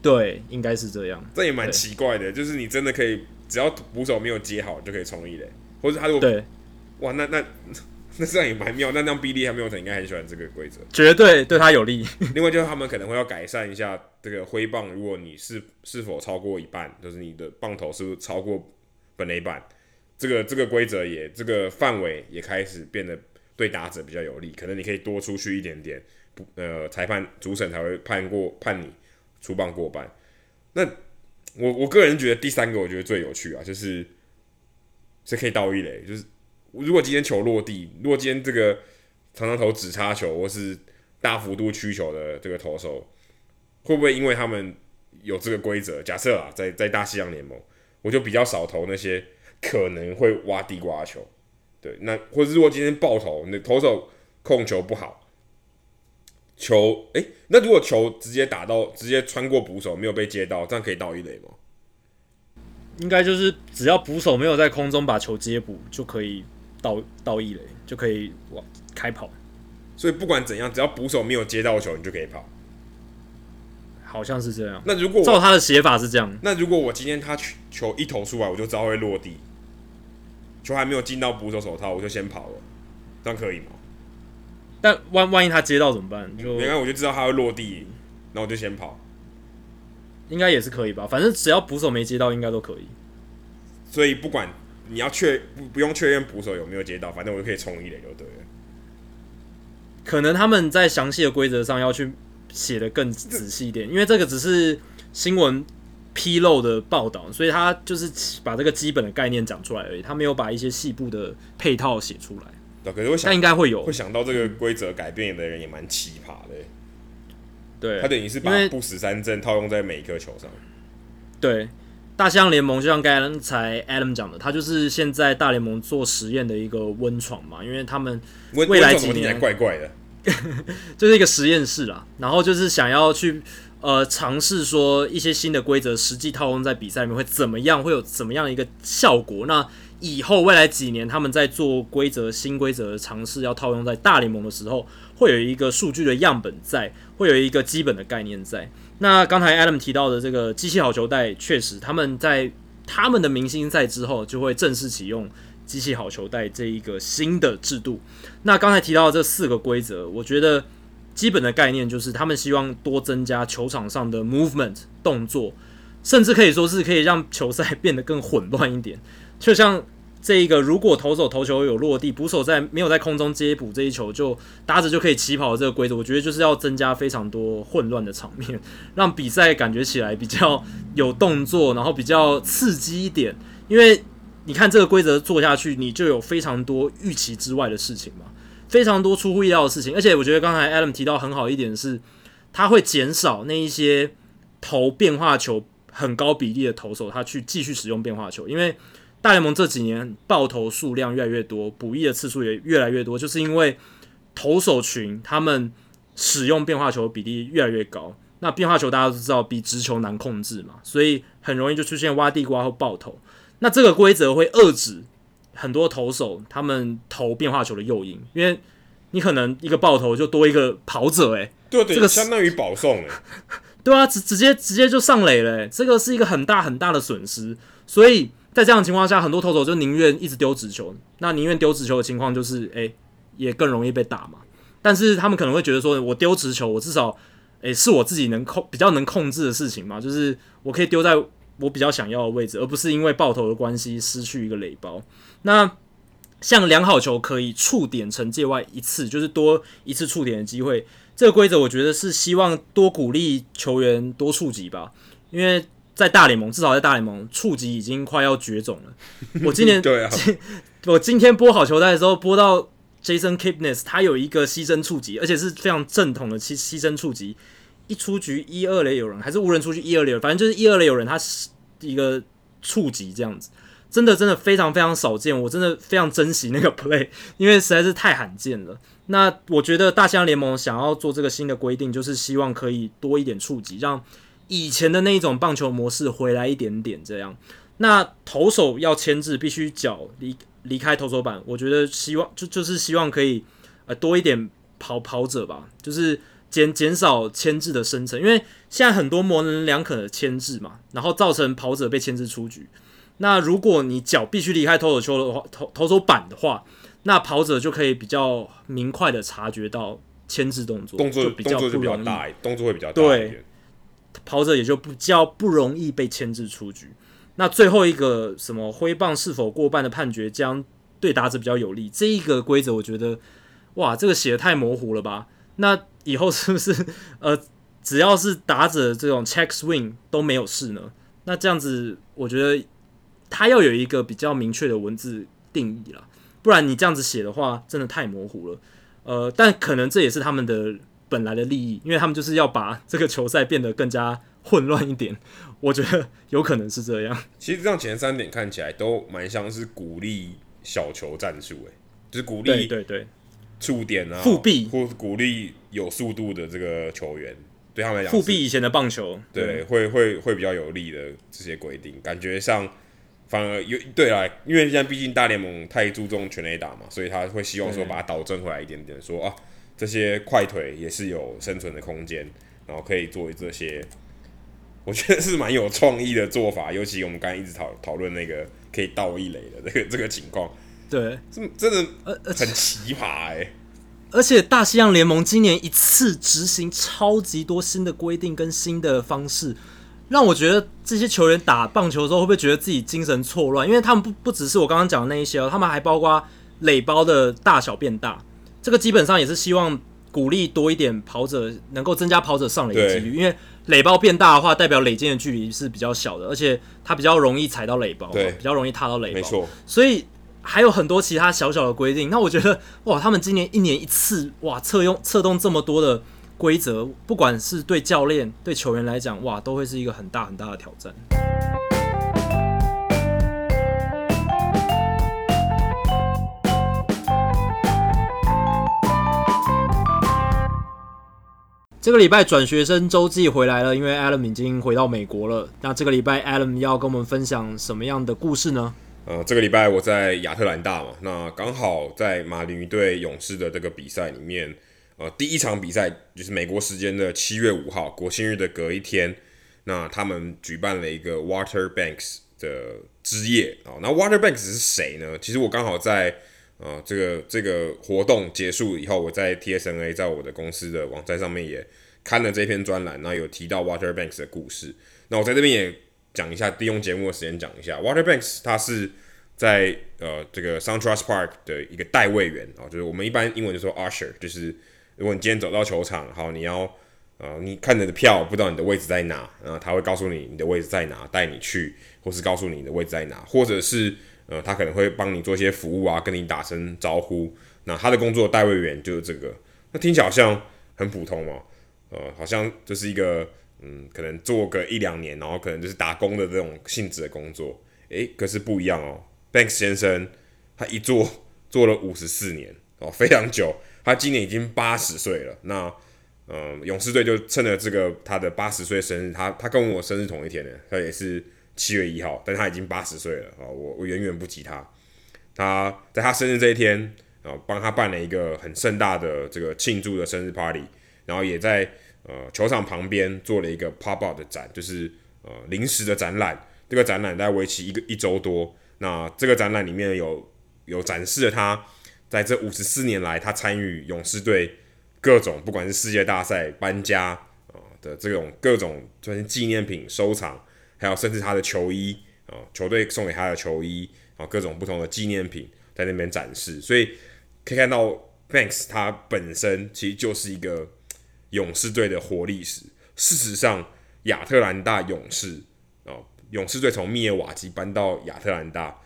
对，应该是这样。这也蛮奇怪的，就是你真的可以，只要捕手没有接好，就可以冲一垒。或者他如果对，哇，那那那这样也蛮妙。那让 Billy Hamilton 应该很喜欢这个规则，绝对对他有利。<laughs> 另外就是他们可能会要改善一下这个挥棒，如果你是是否超过一半，就是你的棒头是不是超过本垒板，这个这个规则也这个范围也开始变得。对打者比较有利，可能你可以多出去一点点，不呃，裁判主审才会判过判你出棒过半。那我我个人觉得第三个我觉得最有趣啊，就是是可以盗一垒，就是如果今天球落地，如果今天这个常常投直插球或是大幅度曲球的这个投手，会不会因为他们有这个规则？假设啊，在在大西洋联盟，我就比较少投那些可能会挖地瓜球。对，那或者如果今天爆头，你的投手控球不好，球哎、欸，那如果球直接打到，直接穿过捕手，没有被接到，这样可以倒一垒吗？应该就是只要捕手没有在空中把球接捕，就可以倒倒一垒，就可以往开跑。所以不管怎样，只要捕手没有接到球，你就可以跑。好像是这样。那如果照他的写法是这样，那如果我今天他球一投出来，我就知道会落地，球还没有进到捕手手套，我就先跑了，这样可以吗？但万万一他接到怎么办？就没关系，我就知道他会落地，那我就先跑。应该也是可以吧，反正只要捕手没接到，应该都可以。所以不管你要确不不用确认捕手有没有接到，反正我就可以冲一垒就对了。可能他们在详细的规则上要去写的更仔细一点，因为这个只是新闻披露的报道，所以他就是把这个基本的概念讲出来而已，他没有把一些细部的配套写出来。对，可是我想，但应该会有会想到这个规则改变的人也蛮奇葩的。对，他等于是把不死三针套用在每一颗球上。对，大西洋联盟就像刚才 Adam 讲的，他就是现在大联盟做实验的一个温床嘛，因为他们未来几年怪怪的，<laughs> 就是一个实验室啦，然后就是想要去呃尝试说一些新的规则实际套用在比赛里面会怎么样，会有怎么样的一个效果。那以后未来几年他们在做规则新规则的尝试要套用在大联盟的时候，会有一个数据的样本在，会有一个基本的概念在。那刚才 Adam 提到的这个机器好球带，确实他们在他们的明星赛之后就会正式启用机器好球带这一个新的制度。那刚才提到这四个规则，我觉得基本的概念就是他们希望多增加球场上的 movement 动作，甚至可以说是可以让球赛变得更混乱一点，就像。这一个，如果投手投球有落地，捕手在没有在空中接捕这一球，就搭着就可以起跑的这个规则，我觉得就是要增加非常多混乱的场面，让比赛感觉起来比较有动作，然后比较刺激一点。因为你看这个规则做下去，你就有非常多预期之外的事情嘛，非常多出乎意料的事情。而且我觉得刚才 Adam 提到很好一点是，他会减少那一些投变化球很高比例的投手，他去继续使用变化球，因为。大联盟这几年爆头数量越来越多，补益的次数也越来越多，就是因为投手群他们使用变化球的比例越来越高。那变化球大家都知道比直球难控制嘛，所以很容易就出现挖地瓜或爆头。那这个规则会遏制很多投手他们投变化球的诱因，因为你可能一个爆头就多一个跑者，诶，对对，这个相当于保送，诶，<laughs> 对啊，直直接直接就上垒了，这个是一个很大很大的损失，所以。在这样的情况下，很多投手就宁愿一直丢直球。那宁愿丢直球的情况就是，哎、欸，也更容易被打嘛。但是他们可能会觉得说，我丢直球，我至少，诶、欸，是我自己能控比较能控制的事情嘛，就是我可以丢在我比较想要的位置，而不是因为爆头的关系失去一个垒包。那像良好球可以触点惩戒外一次，就是多一次触点的机会。这个规则我觉得是希望多鼓励球员多触及吧，因为。在大联盟，至少在大联盟，触及已经快要绝种了。我今年 <laughs> 对啊，我今天播好球带的时候，播到 Jason Kipnis，他有一个牺牲触及，而且是非常正统的牺牺牲触及。一出局一二垒有人，还是无人出局一二垒，反正就是一二垒有人，他是一个触及这样子，真的真的非常非常少见。我真的非常珍惜那个 play，<laughs> 因为实在是太罕见了。那我觉得大西洋联盟想要做这个新的规定，就是希望可以多一点触及，让。以前的那一种棒球模式回来一点点这样，那投手要牵制，必须脚离离开投手板。我觉得希望就就是希望可以呃多一点跑跑者吧，就是减减少牵制的生成，因为现在很多模棱两可的牵制嘛，然后造成跑者被牵制出局。那如果你脚必须离开投手球的话，投投手板的话，那跑者就可以比较明快的察觉到牵制动作，动作就比较不容易，动作会比较大一点。跑者也就比较不容易被牵制出局。那最后一个什么挥棒是否过半的判决将对打者比较有利，这一个规则我觉得，哇，这个写的太模糊了吧？那以后是不是 <laughs> 呃，只要是打者这种 check swing 都没有事呢？那这样子，我觉得他要有一个比较明确的文字定义了，不然你这样子写的话，真的太模糊了。呃，但可能这也是他们的。本来的利益，因为他们就是要把这个球赛变得更加混乱一点，<laughs> 我觉得有可能是这样。其实这样前三点看起来都蛮像是鼓励小球战术，诶，就是鼓励对对触点啊，复辟或鼓励有速度的这个球员，对他们来讲，复辟以前的棒球，对，对会会会比较有利的这些规定，感觉上反而有对啦，因为现在毕竟大联盟太注重全垒打嘛，所以他会希望说把它导正回来一点点，说啊这些快腿也是有生存的空间，然后可以作为这些，我觉得是蛮有创意的做法。尤其我们刚才一直讨讨论那个可以倒一垒的这个 <laughs> 这个情况，对，这真的很奇葩哎、欸。而且大西洋联盟今年一次执行超级多新的规定跟新的方式。让我觉得这些球员打棒球的时候会不会觉得自己精神错乱？因为他们不不只是我刚刚讲的那一些哦，他们还包括垒包的大小变大，这个基本上也是希望鼓励多一点跑者能够增加跑者上垒的几率。因为垒包变大的话，代表垒间的距离是比较小的，而且它比较容易踩到垒包，对，比较容易踏到垒包。没错，所以还有很多其他小小的规定。那我觉得哇，他们今年一年一次哇，策用策动这么多的。规则不管是对教练、对球员来讲，哇，都会是一个很大很大的挑战。这个礼拜转学生周记回来了，因为 Adam 已经回到美国了。那这个礼拜 Adam 要跟我们分享什么样的故事呢？呃，这个礼拜我在亚特兰大嘛，那刚好在马林鱼对勇士的这个比赛里面。呃，第一场比赛就是美国时间的七月五号，国庆日的隔一天，那他们举办了一个 Water Banks 的之夜啊。那 Water Banks 是谁呢？其实我刚好在呃这个这个活动结束以后，我在 TSNA 在我的公司的网站上面也看了这篇专栏，那有提到 Water Banks 的故事。那我在这边也讲一下，利用节目的时间讲一下 Water Banks，他是在呃这个 SunTrust Park 的一个代位员啊，就是我们一般英文就说 Usher，就是。如果你今天走到球场，好，你要，呃，你看着的票不知道你的位置在哪，然后他会告诉你你的位置在哪，带你去，或是告诉你你的位置在哪，或者是，呃，他可能会帮你做一些服务啊，跟你打声招呼。那他的工作代位员就是这个，那听起来好像很普通嘛，呃，好像就是一个，嗯，可能做个一两年，然后可能就是打工的这种性质的工作，诶，可是不一样哦，Banks 先生他一做做了五十四年哦，非常久。他今年已经八十岁了，那，嗯，勇士队就趁着这个他的八十岁生日，他他跟我生日同一天的，他也是七月一号，但他已经八十岁了啊，我我远远不及他。他在他生日这一天啊，帮他办了一个很盛大的这个庆祝的生日 party，然后也在呃球场旁边做了一个 pop up 的展，就是呃临时的展览。这个展览在为期一个一周多，那这个展览里面有有展示了他。在这五十四年来，他参与勇士队各种不管是世界大赛搬家啊的这种各种就是纪念品收藏，还有甚至他的球衣啊，球队送给他的球衣啊，各种不同的纪念品在那边展示，所以可以看到 Banks 他本身其实就是一个勇士队的活历史。事实上，亚特兰大勇士啊，勇士队从密尔瓦基搬到亚特兰大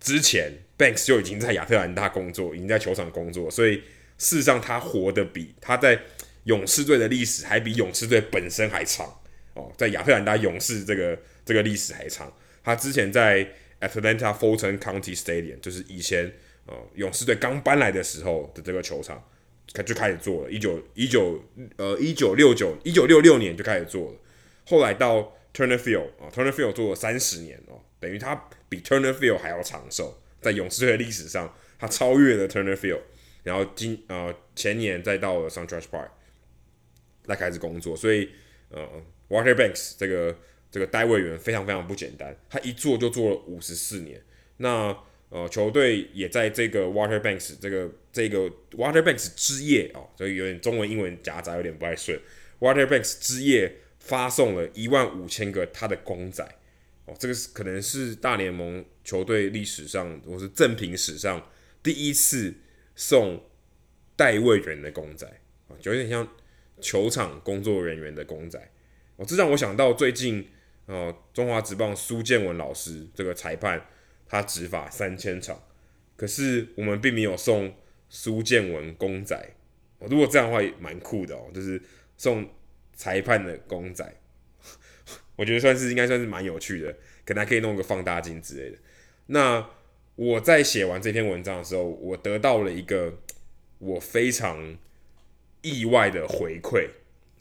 之前。Banks 就已经在亚特兰大工作，已经在球场工作，所以事实上他活得比他在勇士队的历史还比勇士队本身还长哦，在亚特兰大勇士这个这个历史还长。他之前在 Atlanta Fulton County Stadium，就是以前呃勇士队刚搬来的时候的这个球场，他就开始做了，一九一九呃一九六九一九六六年就开始做了，后来到 Turner Field 啊 Turner Field 做了三十年哦，等于他比 Turner Field 还要长寿。在勇士队的历史上，他超越了 Turner Field，然后今呃前年再到了 SunTrust Park 来开始工作，所以呃 Water Banks 这个这个代位员非常非常不简单，他一做就做了五十四年。那呃球队也在这个 Water Banks 这个这个 Water Banks 之夜哦，所以有点中文英文夹杂有点不太顺。Water Banks 之夜发送了一万五千个他的公仔。哦，这个是可能是大联盟球队历史上，或是正品史上第一次送代位员的公仔啊，就有点像球场工作人员的公仔。哦，这让我想到最近，呃，中华职棒苏建文老师这个裁判，他执法三千场，可是我们并没有送苏建文公仔。哦，如果这样的话，也蛮酷的哦，就是送裁判的公仔。<laughs> 我觉得算是应该算是蛮有趣的，可能还可以弄个放大镜之类的。那我在写完这篇文章的时候，我得到了一个我非常意外的回馈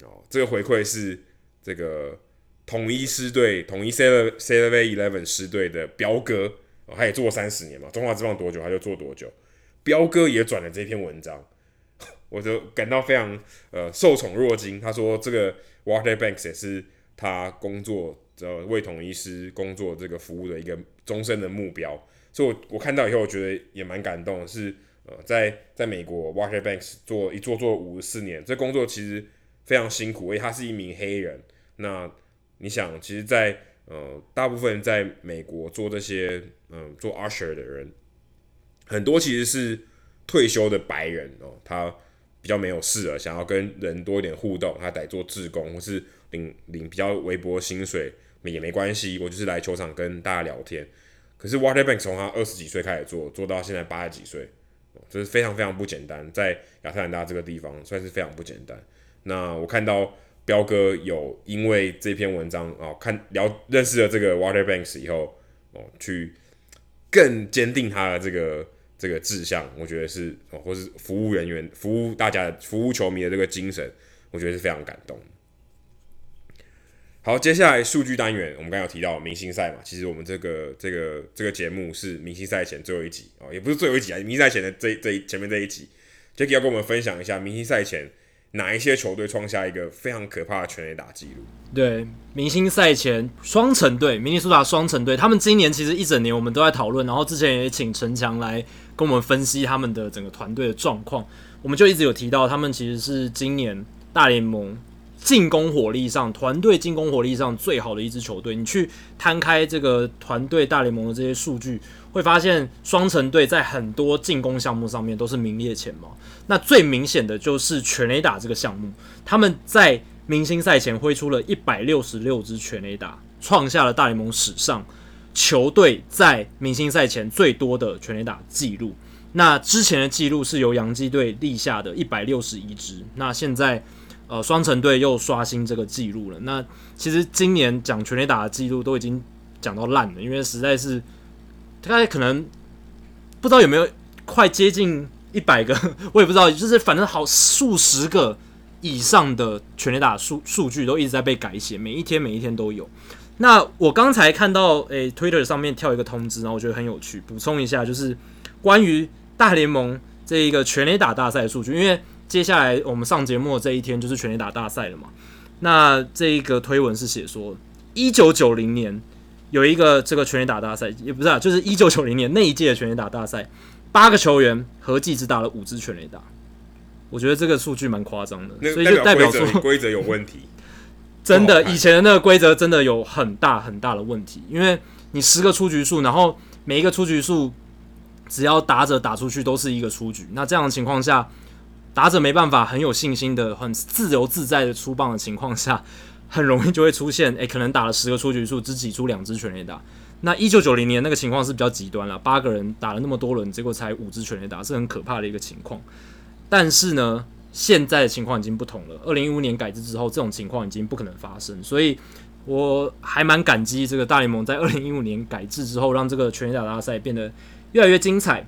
哦。这个回馈是这个统一师队、统一 Sailor Sailor Eleven 师队的彪哥，哦，他也做三十年嘛，中华之棒多久他就做多久。彪哥也转了这篇文章，<laughs> 我就感到非常呃受宠若惊。他说这个 Water Banks 也是他工作呃为统一师工作这个服务的一个终身的目标。所以我，我看到以后，我觉得也蛮感动的是，呃在在美国 Walter Banks 做一做做五十四年，这工作其实非常辛苦，因为他是一名黑人。那你想，其实在，呃大部分在美国做这些嗯、做 usher 的人。很多其实是退休的白人哦，他比较没有事了，想要跟人多一点互动，他得做志工或是领领比较微薄薪水也没关系，我就是来球场跟大家聊天。可是 Water Banks 从他二十几岁开始做，做到现在八十几岁，这是非常非常不简单，在亚特兰大这个地方算是非常不简单。那我看到彪哥有因为这篇文章哦，看聊认识了这个 Water Banks 以后哦，去更坚定他的这个。这个志向，我觉得是，或是服务人员、服务大家、服务球迷的这个精神，我觉得是非常感动。好，接下来数据单元，我们刚刚有提到明星赛嘛，其实我们这个这个这个节目是明星赛前最后一集哦，也不是最后一集啊，明星赛前的这这前面这一集，Jacky 要跟我们分享一下明星赛前。哪一些球队创下一个非常可怕的全垒打记录？对，明星赛前双城队，明尼苏达双城队，他们今年其实一整年我们都在讨论，然后之前也请陈强来跟我们分析他们的整个团队的状况，我们就一直有提到，他们其实是今年大联盟进攻火力上，团队进攻火力上最好的一支球队。你去摊开这个团队大联盟的这些数据，会发现双城队在很多进攻项目上面都是名列前茅。那最明显的就是全垒打这个项目，他们在明星赛前挥出了一百六十六支全垒打，创下了大联盟史上球队在明星赛前最多的全垒打记录。那之前的记录是由洋基队立下的一百六十一支，那现在。呃，双城队又刷新这个记录了。那其实今年讲全垒打的记录都已经讲到烂了，因为实在是大概可能不知道有没有快接近一百个，<laughs> 我也不知道，就是反正好数十个以上的全垒打数数据都一直在被改写，每一天每一天都有。那我刚才看到诶、欸、Twitter 上面跳一个通知，然后我觉得很有趣，补充一下，就是关于大联盟这一个全垒打大赛的数据，因为。接下来我们上节目的这一天就是全垒打大赛了嘛？那这一个推文是写说，一九九零年有一个这个全垒打大赛，也不是啊，就是一九九零年那一届的全垒打大赛，八个球员合计只打了五支全垒打。我觉得这个数据蛮夸张的，所以就代表说规则有问题。<laughs> 真的，以前的那个规则真的有很大很大的问题，因为你十个出局数，然后每一个出局数只要打者打出去都是一个出局，那这样的情况下。打者没办法很有信心的、很自由自在的出棒的情况下，<laughs> 很容易就会出现，诶、可能打了十个出局数，只挤出两支全垒打。那一九九零年那个情况是比较极端了，八个人打了那么多轮，结果才五支全垒打，是很可怕的一个情况。但是呢，现在的情况已经不同了。二零一五年改制之后，这种情况已经不可能发生，所以我还蛮感激这个大联盟在二零一五年改制之后，让这个全垒打大赛变得越来越精彩。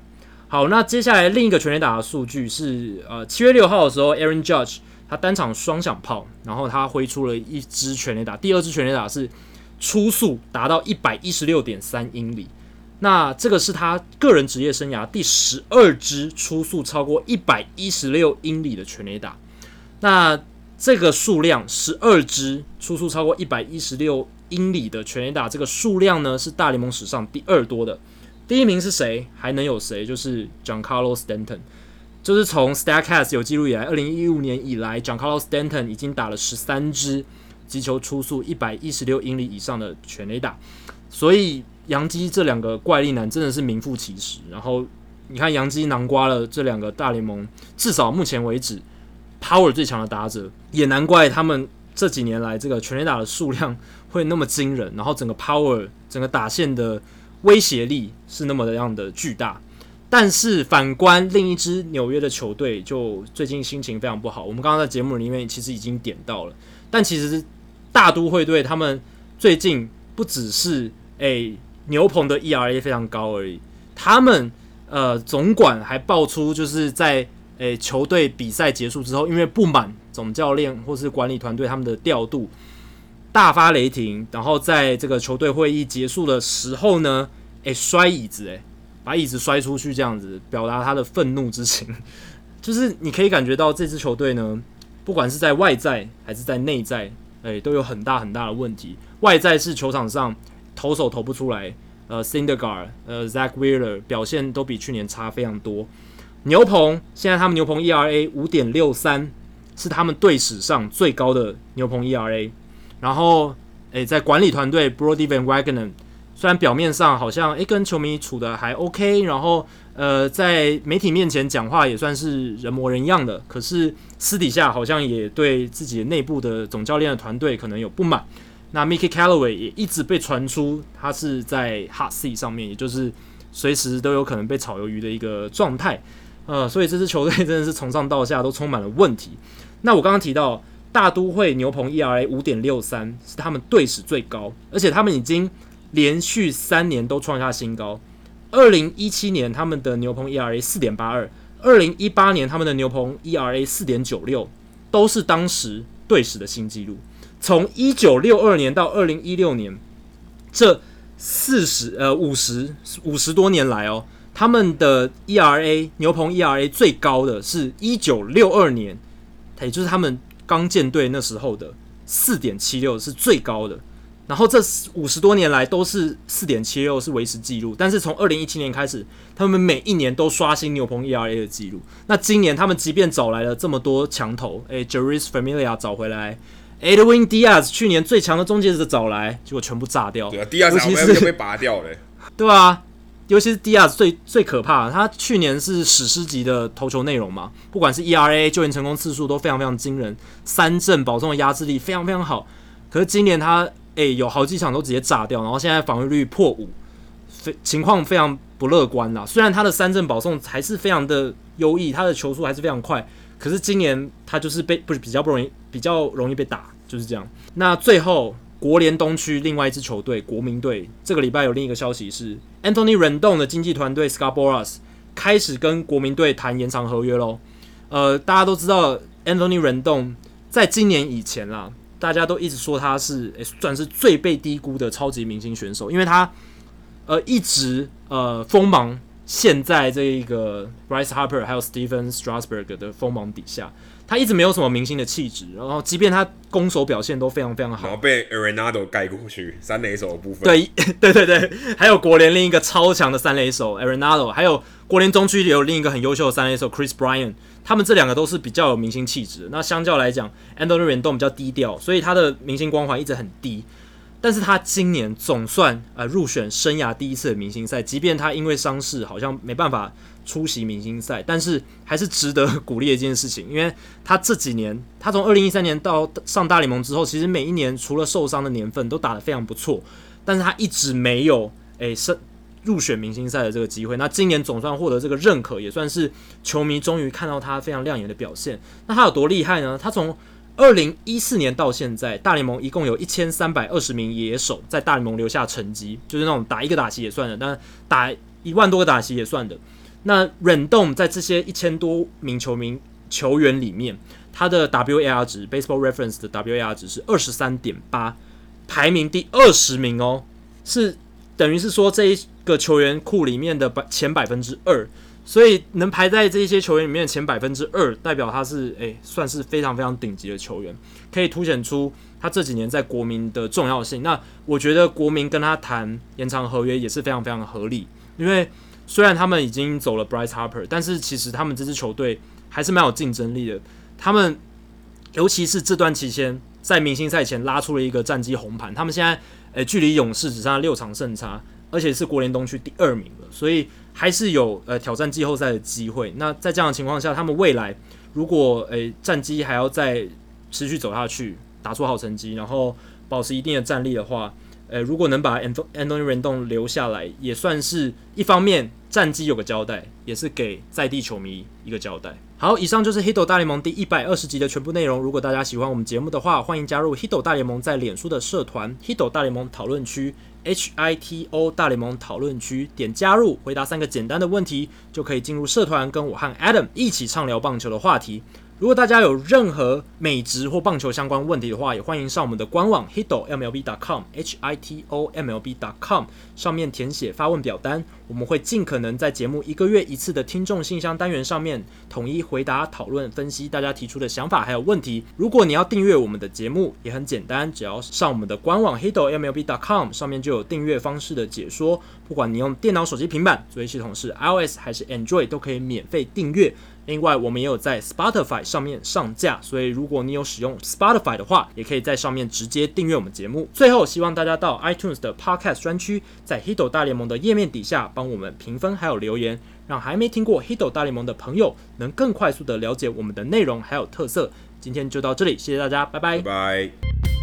好，那接下来另一个全垒打的数据是，呃，七月六号的时候，Aaron Judge 他单场双响炮，然后他挥出了一支全垒打，第二支全垒打是初速达到一百一十六点三英里，那这个是他个人职业生涯第十二支初速超过一百一十六英里的全垒打，那这个数量十二支初速超过一百一十六英里的全垒打，这个数量呢是大联盟史上第二多的。第一名是谁？还能有谁？就是 Giancarlo Stanton，就是从 Statcast 有记录以来，二零一五年以来，Giancarlo Stanton 已经打了十三支击球初速一百一十六英里以上的全垒打，所以杨基这两个怪力男真的是名副其实。然后你看，杨基囊括了这两个大联盟至少目前为止 Power 最强的打者，也难怪他们这几年来这个全垒打的数量会那么惊人，然后整个 Power 整个打线的。威胁力是那么的样的巨大，但是反观另一支纽约的球队，就最近心情非常不好。我们刚刚在节目里面其实已经点到了，但其实大都会队他们最近不只是诶、牛棚的 ERA 非常高而已，他们呃总管还爆出就是在诶、球队比赛结束之后，因为不满总教练或是管理团队他们的调度。大发雷霆，然后在这个球队会议结束的时候呢，诶，摔椅子，诶，把椅子摔出去，这样子表达他的愤怒之情。<laughs> 就是你可以感觉到这支球队呢，不管是在外在还是在内在，诶，都有很大很大的问题。外在是球场上投手投不出来，呃，Syndergaard，呃，Zack Wheeler 表现都比去年差非常多。牛棚现在他们牛棚 ERA 五点六三，是他们队史上最高的牛棚 ERA。然后，诶，在管理团队 Brodie Van Wagenen 虽然表面上好像诶跟球迷处的还 OK，然后呃在媒体面前讲话也算是人模人样的，可是私底下好像也对自己内部的总教练的团队可能有不满。那 Mickey Callaway 也一直被传出他是在 Hot s e a 上面，也就是随时都有可能被炒鱿鱼的一个状态。呃，所以这支球队真的是从上到下都充满了问题。那我刚刚提到大都会牛棚 ERA 五点六三是他们队史最高，而且他们已经连续三年都创下新高。二零一七年他们的牛棚 ERA 四点八二，二零一八年他们的牛棚 ERA 四点九六，都是当时队史的新纪录。从一九六二年到二零一六年，这四十呃五十五十多年来哦，他们的 ERA 牛棚 ERA 最高的是一九六二年，也就是他们刚建队那时候的四点七六是最高的。然后这五十多年来都是四点七六是维持记录，但是从二零一七年开始，他们每一年都刷新牛棚 ERA 的记录。那今年他们即便找来了这么多强投，诶 Jeurys Familia 找回来。Edwin Diaz 去年最强的终结者找来，结果全部炸掉。对啊，Diaz 被拔掉了。<laughs> 对啊，尤其是 Diaz 最最可怕，他去年是史诗级的投球内容嘛，不管是 ERA 救援成功次数都非常非常惊人，三振保送的压制力非常非常好。可是今年他诶、有好几场都直接炸掉，然后现在防御率破五，非情况非常不乐观啦。虽然他的三振保送还是非常的优异，他的球速还是非常快。可是今年他就是被不是比较不容易，比较容易被打，就是这样。那最后国联东区另外一支球队国民队，这个礼拜有另一个消息是，Anthony Rendon 的经纪团队 Scabolas 开始跟国民队谈延长合约喽。呃，大家都知道 Anthony Rendon 在今年以前啦，大家都一直说他是、欸、算是最被低估的超级明星选手，因为他呃一直呃锋芒。现在这一个 Bryce Harper 还有 Stephen Strasburg 的锋芒底下，他一直没有什么明星的气质。然后，即便他攻守表现都非常非常好，然后被 Arenado 盖过去三垒手的部分。对 <laughs> 对对对，还有国联另一个超强的三垒手 Arenado，还有国联中区也有另一个很优秀的三垒手 Chris Bryant，他们这两个都是比较有明星气质。那相较来讲，Anthony Rendon 比较低调，所以他的明星光环一直很低。但是他今年总算呃入选生涯第一次的明星赛，即便他因为伤势好像没办法出席明星赛，但是还是值得 <laughs> 鼓励的一件事情。因为他这几年，他从二零一三年到上大联盟之后，其实每一年除了受伤的年份都打得非常不错，但是他一直没有诶是入选明星赛的这个机会。那今年总算获得这个认可，也算是球迷终于看到他非常亮眼的表现。那他有多厉害呢？他从二零一四年到现在，大联盟一共有一千三百二十名野手在大联盟留下成绩，就是那种打一个打席也算的，但打一万多个打席也算的。那 Rendon 在这些一千多名球名球员里面，他的 WAR 值 （Baseball Reference） 的 WAR 值是二十三点八，排名第二十名哦，是等于是说这一个球员库里面的百前百分之二。所以能排在这一些球员里面前百分之二，代表他是诶、算是非常非常顶级的球员，可以凸显出他这几年在国民的重要性。那我觉得国民跟他谈延长合约也是非常非常合理，因为虽然他们已经走了 Bryce Harper，但是其实他们这支球队还是蛮有竞争力的。他们尤其是这段期间在明星赛前拉出了一个战绩红盘，他们现在诶、距离勇士只剩下六场胜差，而且是国联东区第二名了，所以。还是有呃挑战季后赛的机会。那在这样的情况下，他们未来如果诶、战绩还要再持续走下去，打出好成绩，然后保持一定的战力的话，呃，如果能把 Anthony Rendon 留下来，也算是一方面战绩有个交代，也是给在地球迷一个交代。好，以上就是 Hito 大联盟第一百二十集的全部内容。如果大家喜欢我们节目的话，欢迎加入 Hito 大联盟在脸书的社团 Hito 大联盟讨论区。H I T O 大联盟讨论区，点加入，回答三个简单的问题，就可以进入社团，跟我和 Adam 一起畅聊棒球的话题。如果大家有任何美职或棒球相关问题的话，也欢迎上我们的官网 hitomlb.com，h i t o m l b.com 上面填写发问表单，我们会尽可能在节目一个月一次的听众信箱单元上面统一回答、讨论、分析大家提出的想法还有问题。如果你要订阅我们的节目，也很简单，只要上我们的官网 hitomlb.com 上面就有订阅方式的解说。不管你用电脑、手机、平板，作业系统是 iOS 还是 Android，都可以免费订阅。另外，我们也有在 Spotify 上面上架，所以如果你有使用 Spotify 的话，也可以在上面直接订阅我们节目。最后，希望大家到 iTunes 的 Podcast 专区，在 Hito 大联盟的页面底下帮我们评分还有留言，让还没听过 Hito 大联盟的朋友能更快速的了解我们的内容还有特色。今天就到这里，谢谢大家，拜。拜拜。